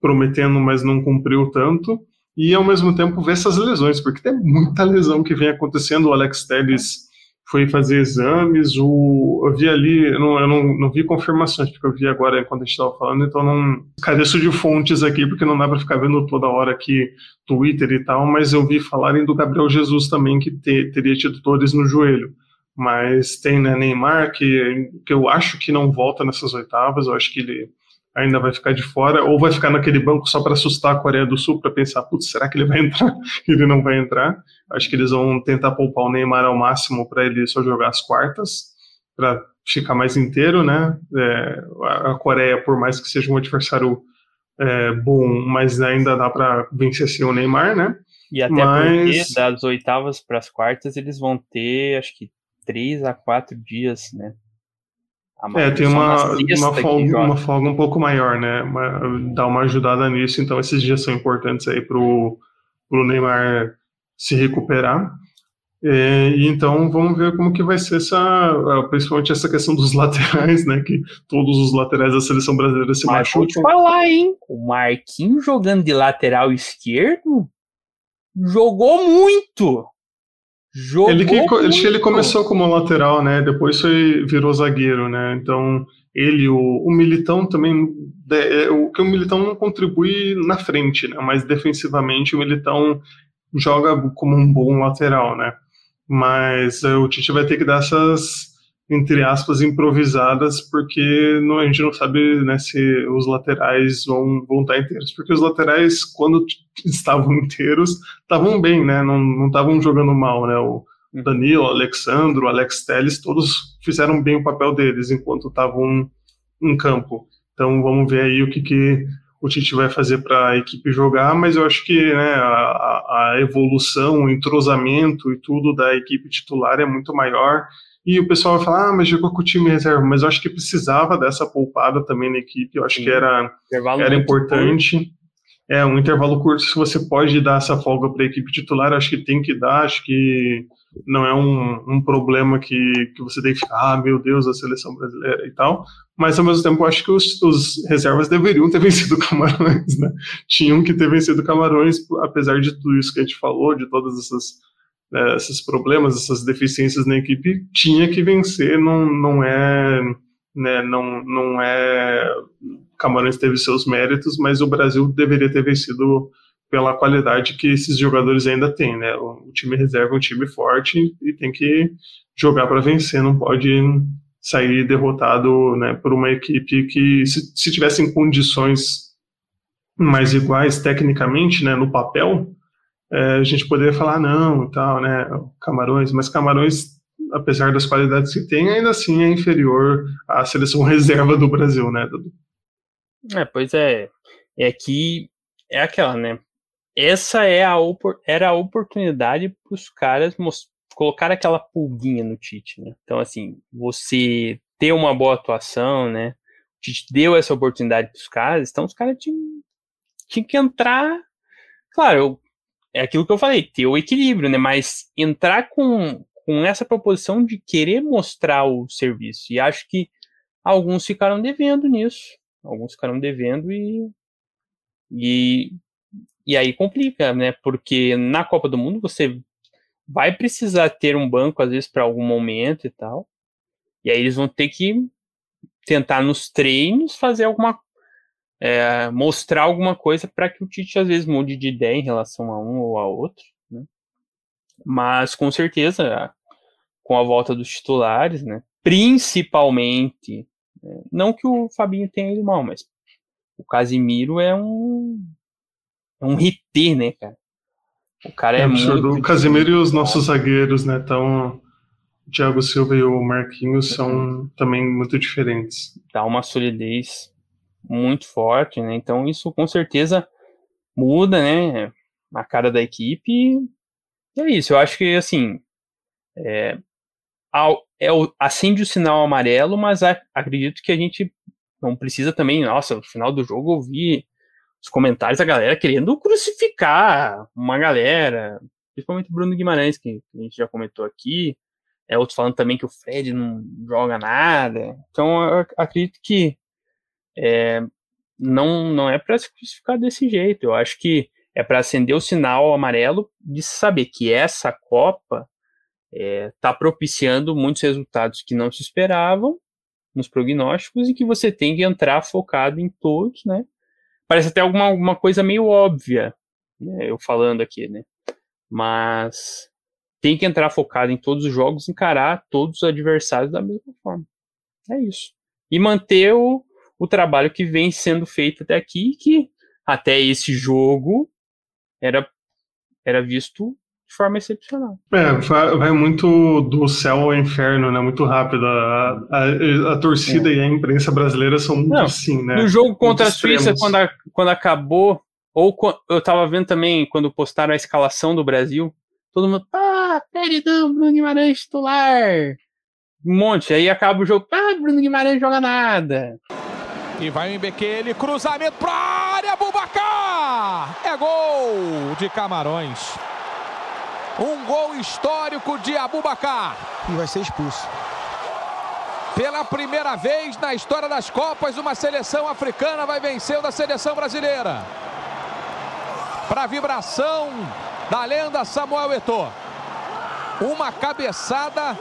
prometendo, mas não cumpriu tanto, e ao mesmo tempo ver essas lesões, porque tem muita lesão que vem acontecendo. O Alex Telles foi fazer exames, o, eu vi ali, eu, não, eu não, não vi confirmações, porque eu vi agora enquanto a gente estava falando, então não careço de fontes aqui, porque não dá para ficar vendo toda hora aqui Twitter e tal, mas eu vi falarem do Gabriel Jesus também, que te, teria tido dores no joelho. Mas tem né, Neymar, que, que eu acho que não volta nessas oitavas, eu acho que ele ainda vai ficar de fora, ou vai ficar naquele banco só para assustar a Coreia do Sul, para pensar, putz, será que ele vai entrar? ele não vai entrar. Acho que eles vão tentar poupar o Neymar ao máximo para ele só jogar as quartas, para ficar mais inteiro, né? É, a Coreia, por mais que seja um adversário é, bom, mas ainda dá para vencer sem o Neymar, né? E até mas... porque das oitavas para as quartas eles vão ter, acho que três a quatro dias, né? É, tem uma, uma, folga, uma folga um pouco maior, né? Uma, dá uma ajudada nisso, então esses dias são importantes aí pro, pro Neymar se recuperar. É, e então vamos ver como que vai ser essa, principalmente essa questão dos laterais, né? Que todos os laterais da seleção brasileira se Mas machucam. Vou te falar, hein? O Marquinhos jogando de lateral esquerdo jogou muito. Jogou ele, que, muito. ele começou como lateral, né? Depois foi, virou zagueiro, né? Então ele, o, o Militão também, é, o que o Militão não contribui na frente, né? Mas defensivamente o Militão joga como um bom lateral, né? mas uh, o Tite vai ter que dar essas, entre aspas, improvisadas, porque não, a gente não sabe né, se os laterais vão, vão estar inteiros, porque os laterais, quando estavam inteiros, estavam bem, né, não estavam jogando mal, né, o Danilo, o Alexandro, o Alex Telles, todos fizeram bem o papel deles enquanto estavam em campo. Então vamos ver aí o que, que o Tite vai fazer para a equipe jogar, mas eu acho que né, a, a, evolução, o entrosamento e tudo da equipe titular é muito maior. E o pessoal vai falar, ah, mas jogou com o time reserva, mas eu acho que precisava dessa poupada também na equipe, eu acho Sim. que era, era importante. Curto. É, um intervalo curto, se você pode dar essa folga para a equipe titular, acho que tem que dar, acho que não é um, um problema que, que você tem que ficar, ah, meu Deus, a seleção brasileira e tal, mas ao mesmo tempo acho que os, os reservas deveriam ter vencido Camarões, né? Tinham que ter vencido Camarões, apesar de tudo isso que a gente falou, de todas essas né, esses problemas, essas deficiências na equipe, tinha que vencer, não, não é, né, não, não é, Camarões teve seus méritos, mas o Brasil deveria ter vencido pela qualidade que esses jogadores ainda têm, né? O, time reserva é um time forte e tem que jogar para vencer, não pode sair derrotado, né, por uma equipe que se, se tivessem condições mais iguais tecnicamente, né, no papel, é, a gente poderia falar não e tal, né, Camarões, mas Camarões, apesar das qualidades que tem, ainda assim é inferior à seleção reserva do Brasil, né, Dudu? É, pois é, é que é aquela, né, essa é a, era a oportunidade para os caras colocar aquela pulguinha no Tite, né? Então, assim, você ter uma boa atuação, né? O Tite deu essa oportunidade para os caras, então os caras tinham, tinham que entrar. Claro, é aquilo que eu falei, ter o equilíbrio, né? Mas entrar com, com essa proposição de querer mostrar o serviço. E acho que alguns ficaram devendo nisso. Alguns ficaram devendo e. E e aí complica, né? Porque na Copa do Mundo você vai precisar ter um banco, às vezes, para algum momento e tal. E aí eles vão ter que tentar nos treinos fazer alguma. É, mostrar alguma coisa para que o Tite às vezes mude de ideia em relação a um ou a outro. Né? Mas com certeza, com a volta dos titulares, né? principalmente, né? não que o Fabinho tenha ido mal, mas o Casimiro é um é um RT, né, cara? O cara é, é. Muito o Casemiro e os nossos zagueiros, né? Então, o Thiago Silva e o Marquinhos são também muito diferentes. Dá uma solidez muito forte, né? Então, isso com certeza muda, né? A cara da equipe. E é isso. Eu acho que, assim, é, é, acende o sinal amarelo, mas acredito que a gente não precisa também, nossa, no final do jogo eu vi os comentários da galera querendo crucificar uma galera, principalmente o Bruno Guimarães, que a gente já comentou aqui, é, outros falando também que o Fred não joga nada. Então, eu acredito que é, não, não é para se desse jeito. Eu acho que é para acender o sinal amarelo de saber que essa Copa está é, tá propiciando muitos resultados que não se esperavam nos prognósticos e que você tem que entrar focado em todos, né? parece até alguma, alguma coisa meio óbvia, né, eu falando aqui, né? Mas tem que entrar focado em todos os jogos, encarar todos os adversários da mesma forma. É isso. E manter o, o trabalho que vem sendo feito até aqui, que até esse jogo era, era visto de forma excepcional. É, vai, muito do céu ao inferno, né? Muito rápido. A, a, a torcida é. e a imprensa brasileira são muito Não, assim, né? No jogo contra muito a Suíça, quando, a, quando acabou, ou eu tava vendo também quando postaram a escalação do Brasil, todo mundo, ah, Peridão, Bruno Guimarães titular. Um monte. Aí acaba o jogo. Ah, Bruno Guimarães joga nada. E vai o Mbekele, cruzamento pra área, Bubacar! É gol de Camarões. Um gol histórico de Abubacar. E vai ser expulso. Pela primeira vez na história das Copas, uma seleção africana vai vencer da seleção brasileira. Para a vibração da lenda Samuel Eto'o. Uma cabeçada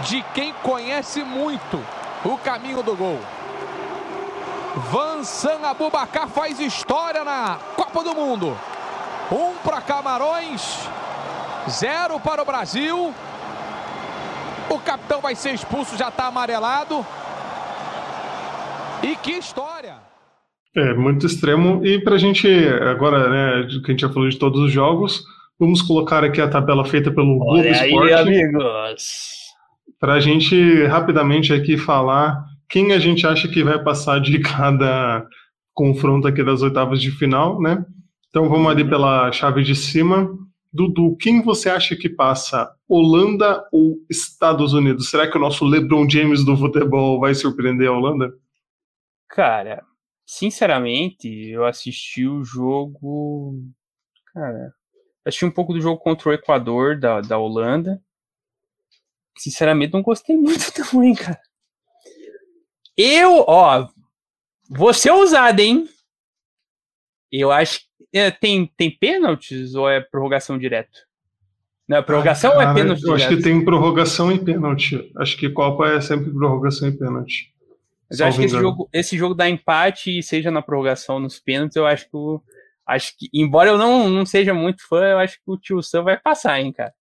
de quem conhece muito o caminho do gol. Vansan Abubacar faz história na Copa do Mundo. Um para Camarões, zero para o Brasil. O capitão vai ser expulso, já está amarelado. E que história! É, muito extremo. E para a gente, agora, né, que a gente já falou de todos os jogos, vamos colocar aqui a tabela feita pelo Globo Olha aí, Esporte. amigos. Para a gente rapidamente aqui falar quem a gente acha que vai passar de cada confronto aqui das oitavas de final, né? Então vamos ali pela chave de cima. Dudu, quem você acha que passa? Holanda ou Estados Unidos? Será que o nosso LeBron James do futebol vai surpreender a Holanda? Cara, sinceramente, eu assisti o jogo. Cara, assisti um pouco do jogo contra o Equador da, da Holanda. Sinceramente, não gostei muito também, cara. Eu, ó, vou ser ousado, hein? Eu acho que é, tem, tem pênaltis ou é prorrogação direto? Não, é prorrogação Ah, ou é cara, pênalti Eu acho direto? que tem prorrogação e pênalti. Acho que Copa é sempre prorrogação e pênalti. Mas eu acho que esse jogo, esse jogo dá empate e seja na prorrogação, nos pênaltis, eu acho que acho que, embora eu não, não seja muito fã, eu acho que o tio Sam vai passar, hein, cara.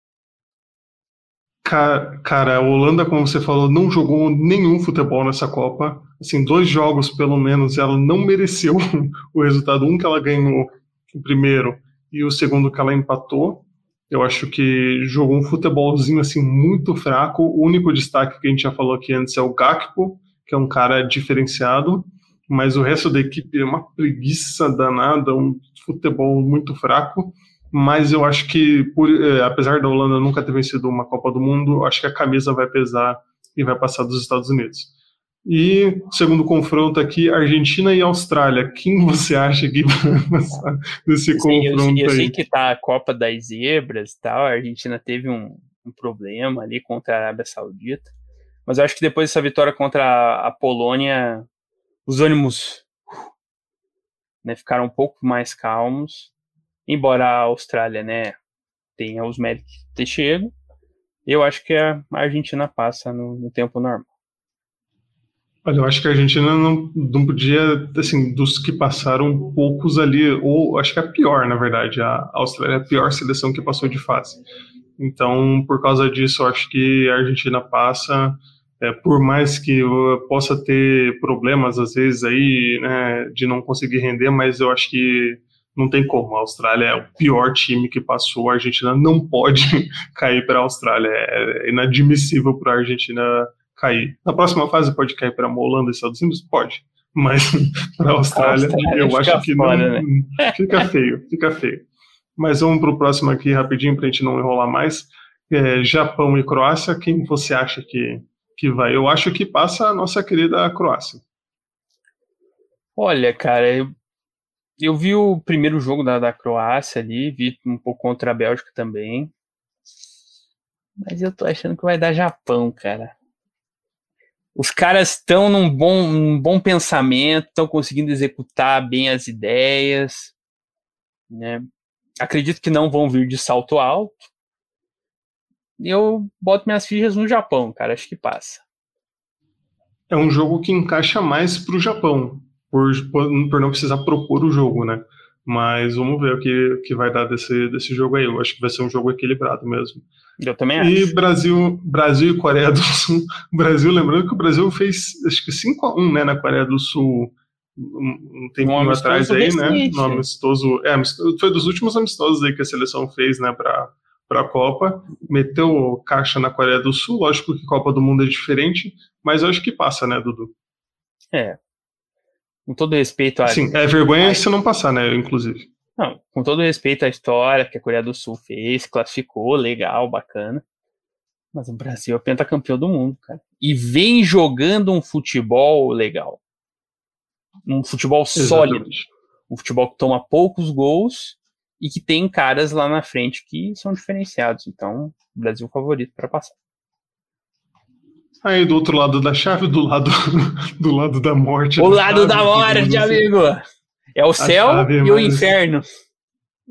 Ca- Cara, a Holanda, como você falou, não jogou nenhum futebol nessa Copa. Assim, dois jogos, pelo menos, ela não mereceu o resultado. Um que ela ganhou o primeiro e o segundo que ela empatou. Eu acho que jogou um futebolzinho assim muito fraco. O único destaque que a gente já falou aqui antes é o Gakpo, que é um cara diferenciado, mas o resto da equipe é uma preguiça danada, um futebol muito fraco mas eu acho que, por, eh, apesar da Holanda nunca ter vencido uma Copa do Mundo, eu acho que a camisa vai pesar e vai passar dos Estados Unidos. E segundo confronto aqui, Argentina e Austrália. Quem você acha que vai passar nesse Sim, eu, confronto eu sei aí? que tá a Copa das Zebras e tal, a Argentina teve um, um problema ali contra a Arábia Saudita, mas eu acho que depois dessa vitória contra a, a Polônia, os ânimos né, ficaram um pouco mais calmos, embora a Austrália né, tenha os méritos de ter chego, eu acho que a Argentina passa no, no tempo normal. Olha, eu acho que a Argentina não, não podia, assim, dos que passaram, poucos ali, ou acho que é a pior, na verdade, a Austrália é a pior seleção que passou de fase. Então, por causa disso, eu acho que a Argentina passa, é, por mais que eu possa ter problemas, às vezes, aí, né, de não conseguir render, mas eu acho que não tem como. A Austrália é o pior time que passou, a Argentina não pode cair para a Austrália. É inadmissível para a Argentina cair. Na próxima fase pode cair para a Holanda e Estados Unidos? Pode. Mas para a Austrália, Austrália eu acho que fora, não. Fica feio, fica feio. Mas vamos para o próximo aqui rapidinho para a gente não enrolar mais. É, Japão e Croácia, quem você acha que, que vai? Eu acho que passa a nossa querida Croácia. Olha, cara, eu, eu vi o primeiro jogo da, da Croácia ali, vi um pouco contra a Bélgica também. Mas eu tô achando que vai dar Japão, cara. Os caras estão num bom, num bom pensamento, estão conseguindo executar bem as ideias. Né? Acredito que não vão vir de salto alto. Eu boto minhas fichas no Japão, cara. Acho que passa. É um jogo que encaixa mais para o Japão, por, por não precisar propor o jogo, né? Mas vamos ver o que, que vai dar desse, desse jogo aí. Eu acho que vai ser um jogo equilibrado mesmo. Eu também acho. E Brasil, Brasil e Coreia do Sul. Brasil, lembrando que o Brasil fez acho que 5x1 né, na Coreia do Sul um, um tempinho Um atrás aí, né? No amistoso, é, foi dos últimos amistosos aí que a seleção fez, né, para para a Copa. Meteu caixa na Coreia do Sul. Lógico que Copa do Mundo é diferente, mas eu acho que passa, né, Dudu? É. Com todo respeito a. Sim, é vergonha se não passar, né, inclusive. Não, com todo respeito à história que a Coreia do Sul fez, classificou, legal, bacana. Mas o Brasil é pentacampeão do mundo, cara. E vem jogando um futebol legal. Um futebol sólido. Um futebol que toma poucos gols e que tem caras lá na frente que são diferenciados. Então, Brasil favorito para passar. Aí do outro lado da chave, do lado do lado da morte. O lado chave, da morte, amigo. É o céu e o inferno.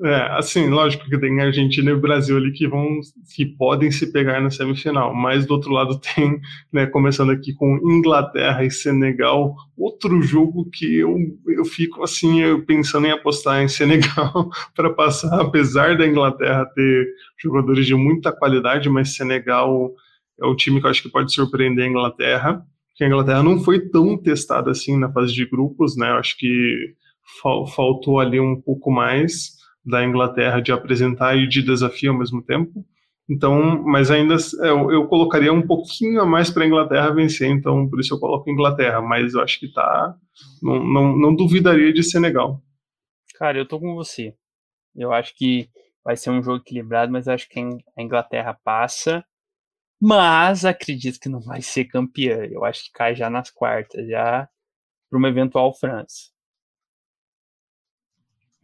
É, assim, lógico que tem Argentina e Brasil ali que vão, que podem se pegar na semifinal, mas do outro lado tem, né, começando aqui com Inglaterra e Senegal, outro jogo que eu, eu fico assim, eu pensando em apostar em Senegal para passar, apesar da Inglaterra ter jogadores de muita qualidade, mas Senegal é o time que eu acho que pode surpreender a Inglaterra, que a Inglaterra não foi tão testada assim na fase de grupos, né, eu acho que fal, faltou ali um pouco mais, da Inglaterra de apresentar e de desafio ao mesmo tempo. Então, mas ainda eu, eu colocaria um pouquinho a mais para a Inglaterra vencer, então por isso eu coloco Inglaterra, mas eu acho que tá. Não, não, não duvidaria de Senegal. Cara, eu tô com você. Eu acho que vai ser um jogo equilibrado, mas acho que a Inglaterra passa. Mas acredito que não vai ser campeã. Eu acho que cai já nas quartas, já para uma eventual França.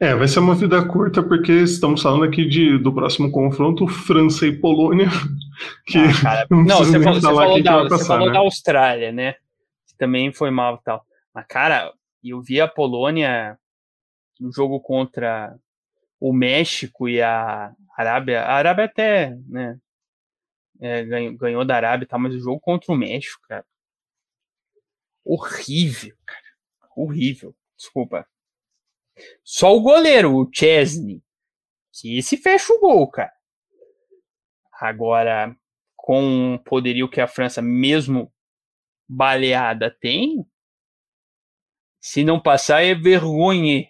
É, vai ser uma vida curta porque estamos falando aqui de, do próximo confronto França e Polônia. Que ah, cara, não, não você, falou, você falou, da, passar, você falou né? da Austrália, né? Que também foi mal e tal. Mas, cara, eu vi a Polônia no jogo contra o México e a Arábia. A Arábia até, né? É, ganhou, ganhou da Arábia e tal, mas o jogo contra o México, cara. Horrível, cara. Horrível. Desculpa. Só o goleiro, o Chesney, que se fecha o gol, cara. Agora, com o poderio que a França, mesmo baleada, tem, se não passar é vergonha.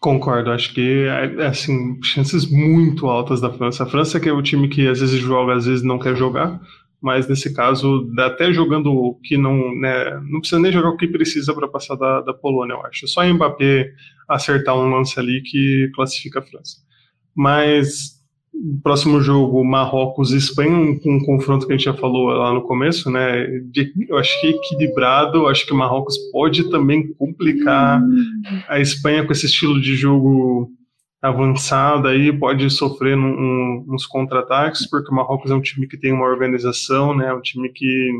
Concordo, acho que é, assim, chances muito altas da França. A França que é o time que às vezes joga, às vezes não quer jogar mas nesse caso, até jogando o que não, né, não precisa nem jogar o que precisa para passar da, da Polônia, eu acho. Só Mbappé acertar um lance ali que classifica a França. Mas próximo jogo, Marrocos Espanha, um, um, confronto que a gente já falou lá no começo, né? De, eu acho que equilibrado, acho que o Marrocos pode também complicar a Espanha com esse estilo de jogo avançada aí pode sofrer num, uns contra-ataques, porque o Marrocos é um time que tem uma organização, né, um time que,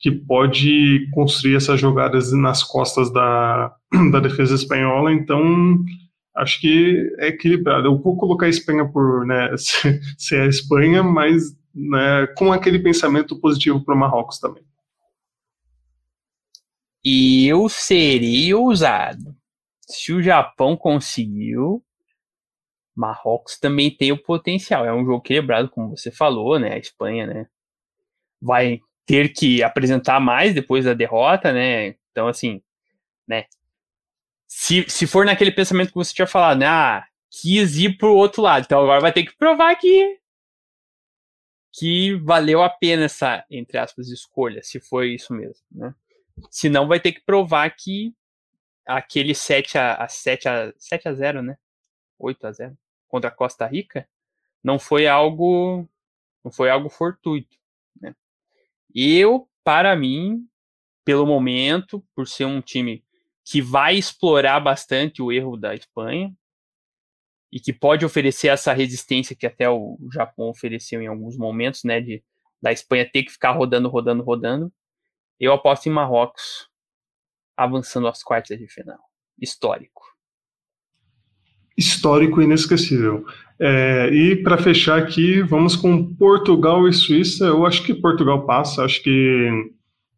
que pode construir essas jogadas nas costas da, da defesa espanhola, então acho que é equilibrado. Eu vou colocar a Espanha por né, ser a Espanha, mas né, com aquele pensamento positivo para o Marrocos também. E eu seria ousado. Se o Japão conseguiu, Marrocos também tem o potencial. É um jogo quebrado, como você falou, né? A Espanha, né? Vai ter que apresentar mais depois da derrota, né? Então, assim, né? Se, se for naquele pensamento que você tinha falado, né? Ah, quis ir pro outro lado. Então agora vai ter que provar que que valeu a pena essa, entre aspas, escolha, se foi isso mesmo, né? Se não, vai ter que provar que aquele 7 a, a 7 a 7 a 0, né? 8 a 0 contra a Costa Rica não foi algo não foi algo fortuito, né? Eu, para mim, pelo momento, por ser um time que vai explorar bastante o erro da Espanha e que pode oferecer essa resistência que até o Japão ofereceu em alguns momentos, né, de da Espanha ter que ficar rodando, rodando, rodando. Eu aposto em Marrocos avançando às quartas de final. Histórico histórico inesquecível. É, e para fechar aqui, vamos com Portugal e Suíça. Eu acho que Portugal passa, acho que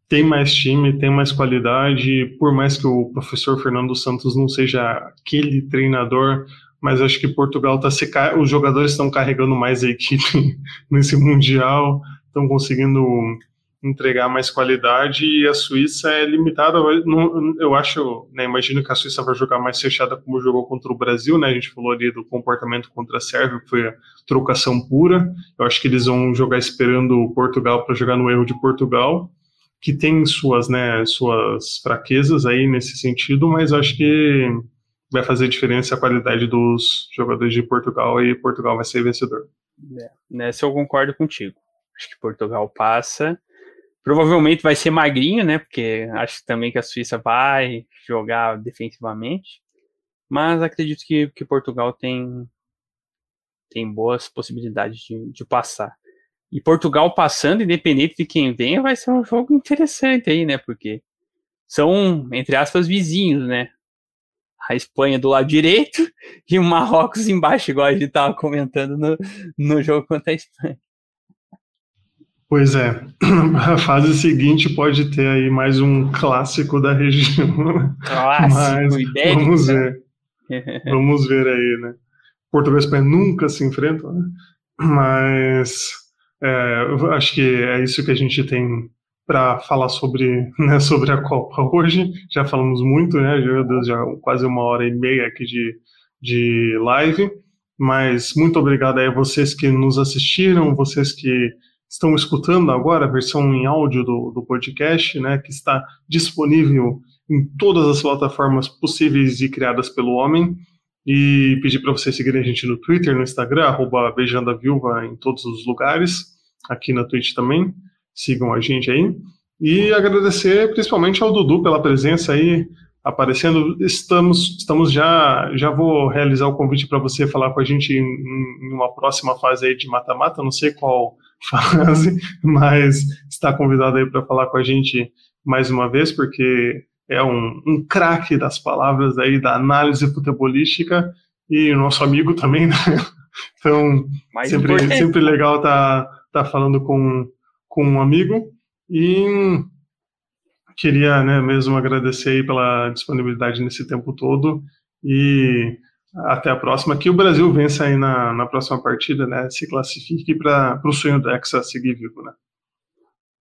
tem mais time, tem mais qualidade, por mais que o professor Fernando Santos não seja aquele treinador, mas acho que Portugal tá se os jogadores estão carregando mais a equipe nesse mundial, estão conseguindo entregar mais qualidade e a Suíça é limitada. Eu acho, né, imagino que a Suíça vai jogar mais fechada como jogou contra o Brasil, né? A gente falou ali do comportamento contra a Sérvia, que foi a trocação pura. Eu acho que eles vão jogar esperando Portugal para jogar no erro de Portugal, que tem suas, né, suas fraquezas aí nesse sentido, mas acho que vai fazer diferença a qualidade dos jogadores de Portugal e Portugal vai ser vencedor. É, nessa eu concordo contigo. Acho que Portugal passa. Provavelmente vai ser magrinho, né? Porque acho também que a Suíça vai jogar defensivamente. Mas acredito que, que Portugal tem, tem boas possibilidades de, de passar. E Portugal passando, independente de quem venha, vai ser um jogo interessante aí, né? Porque são, entre aspas, vizinhos, né? A Espanha do lado direito e o Marrocos embaixo, igual a gente estava comentando no, no jogo contra a Espanha. Pois é, a fase seguinte pode ter aí mais um clássico da região. Né? Clássico, Mas, ibérico, vamos ver. vamos ver aí, né? Portugal e Espanha nunca se enfrentam, né? Mas é, acho que é isso que a gente tem para falar sobre, né, sobre a Copa hoje. Já falamos muito, né? Já, já quase uma hora e meia aqui de, de live. Mas muito obrigado aí a vocês que nos assistiram, vocês que estão escutando agora a versão em áudio do, do podcast, né, que está disponível em todas as plataformas possíveis e criadas pelo homem. E pedir para vocês seguirem a gente no Twitter, no Instagram, arroba Beijando a Viúva em todos os lugares, aqui na Twitch também. Sigam a gente aí. E agradecer principalmente ao Dudu pela presença aí, aparecendo. Estamos, estamos já, já vou realizar o convite para você falar com a gente em, em, uma próxima fase aí de mata-mata. Não sei qual fase, mas está convidado aí para falar com a gente mais uma vez, porque é um, um craque das palavras aí da análise futebolística e nosso amigo também, né? Então, sempre, sempre legal estar tá, tá falando com, com um amigo. E queria né, mesmo agradecer aí pela disponibilidade nesse tempo todo e até a próxima. Que o Brasil vença aí na, na próxima partida, né? Se classifique para o sonho do Hexa seguir vivo, né?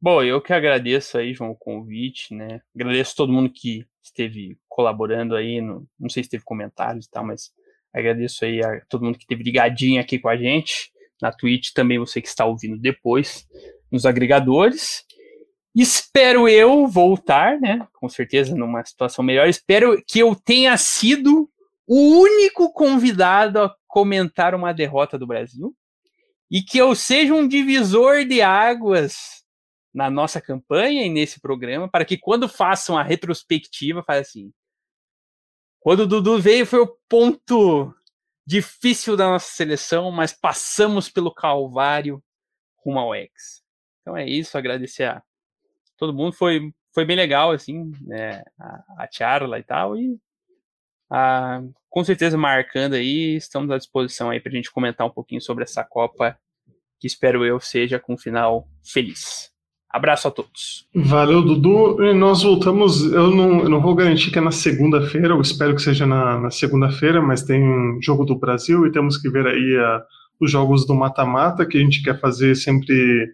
Bom, eu que agradeço aí, João, o convite, né? Agradeço todo mundo que esteve colaborando aí, no, não sei se teve comentários e tal, mas agradeço aí a todo mundo que esteve ligadinho aqui com a gente, na Twitch, também você que está ouvindo depois, nos agregadores. Espero eu voltar, né? Com certeza, numa situação melhor. Espero que eu tenha sido o único convidado a comentar uma derrota do Brasil e que eu seja um divisor de águas na nossa campanha e nesse programa, para que quando façam a retrospectiva, fale assim: quando o Dudu veio foi o ponto difícil da nossa seleção, mas passamos pelo calvário rumo ao ex. Então é isso, agradecer a todo mundo, foi, foi bem legal, assim, né, a, a charla e tal, e a, com certeza marcando aí, estamos à disposição aí para a gente comentar um pouquinho sobre essa Copa, que espero eu seja com um final feliz. Abraço a todos. Valeu, Dudu. E nós voltamos. Eu não, eu não vou garantir que é na segunda-feira, eu espero que seja na, na segunda-feira, mas tem jogo do Brasil e temos que ver aí a, os jogos do mata-mata, que a gente quer fazer sempre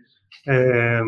é,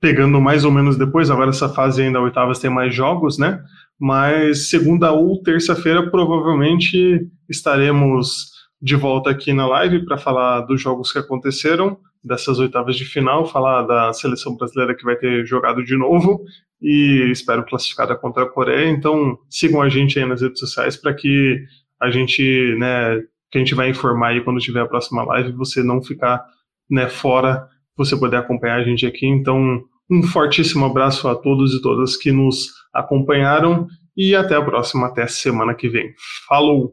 pegando mais ou menos depois. Agora, essa fase ainda, oitavas, tem mais jogos, né? Mas segunda ou terça-feira, provavelmente estaremos de volta aqui na live para falar dos jogos que aconteceram dessas oitavas de final, falar da seleção brasileira que vai ter jogado de novo e espero classificada contra a Coreia. Então sigam a gente aí nas redes sociais para que a gente, né, que a gente vai informar aí quando tiver a próxima live, você não ficar, né, fora, você poder acompanhar a gente aqui. Então um fortíssimo abraço a todos e todas que nos acompanharam e até a próxima, até semana que vem. Falou!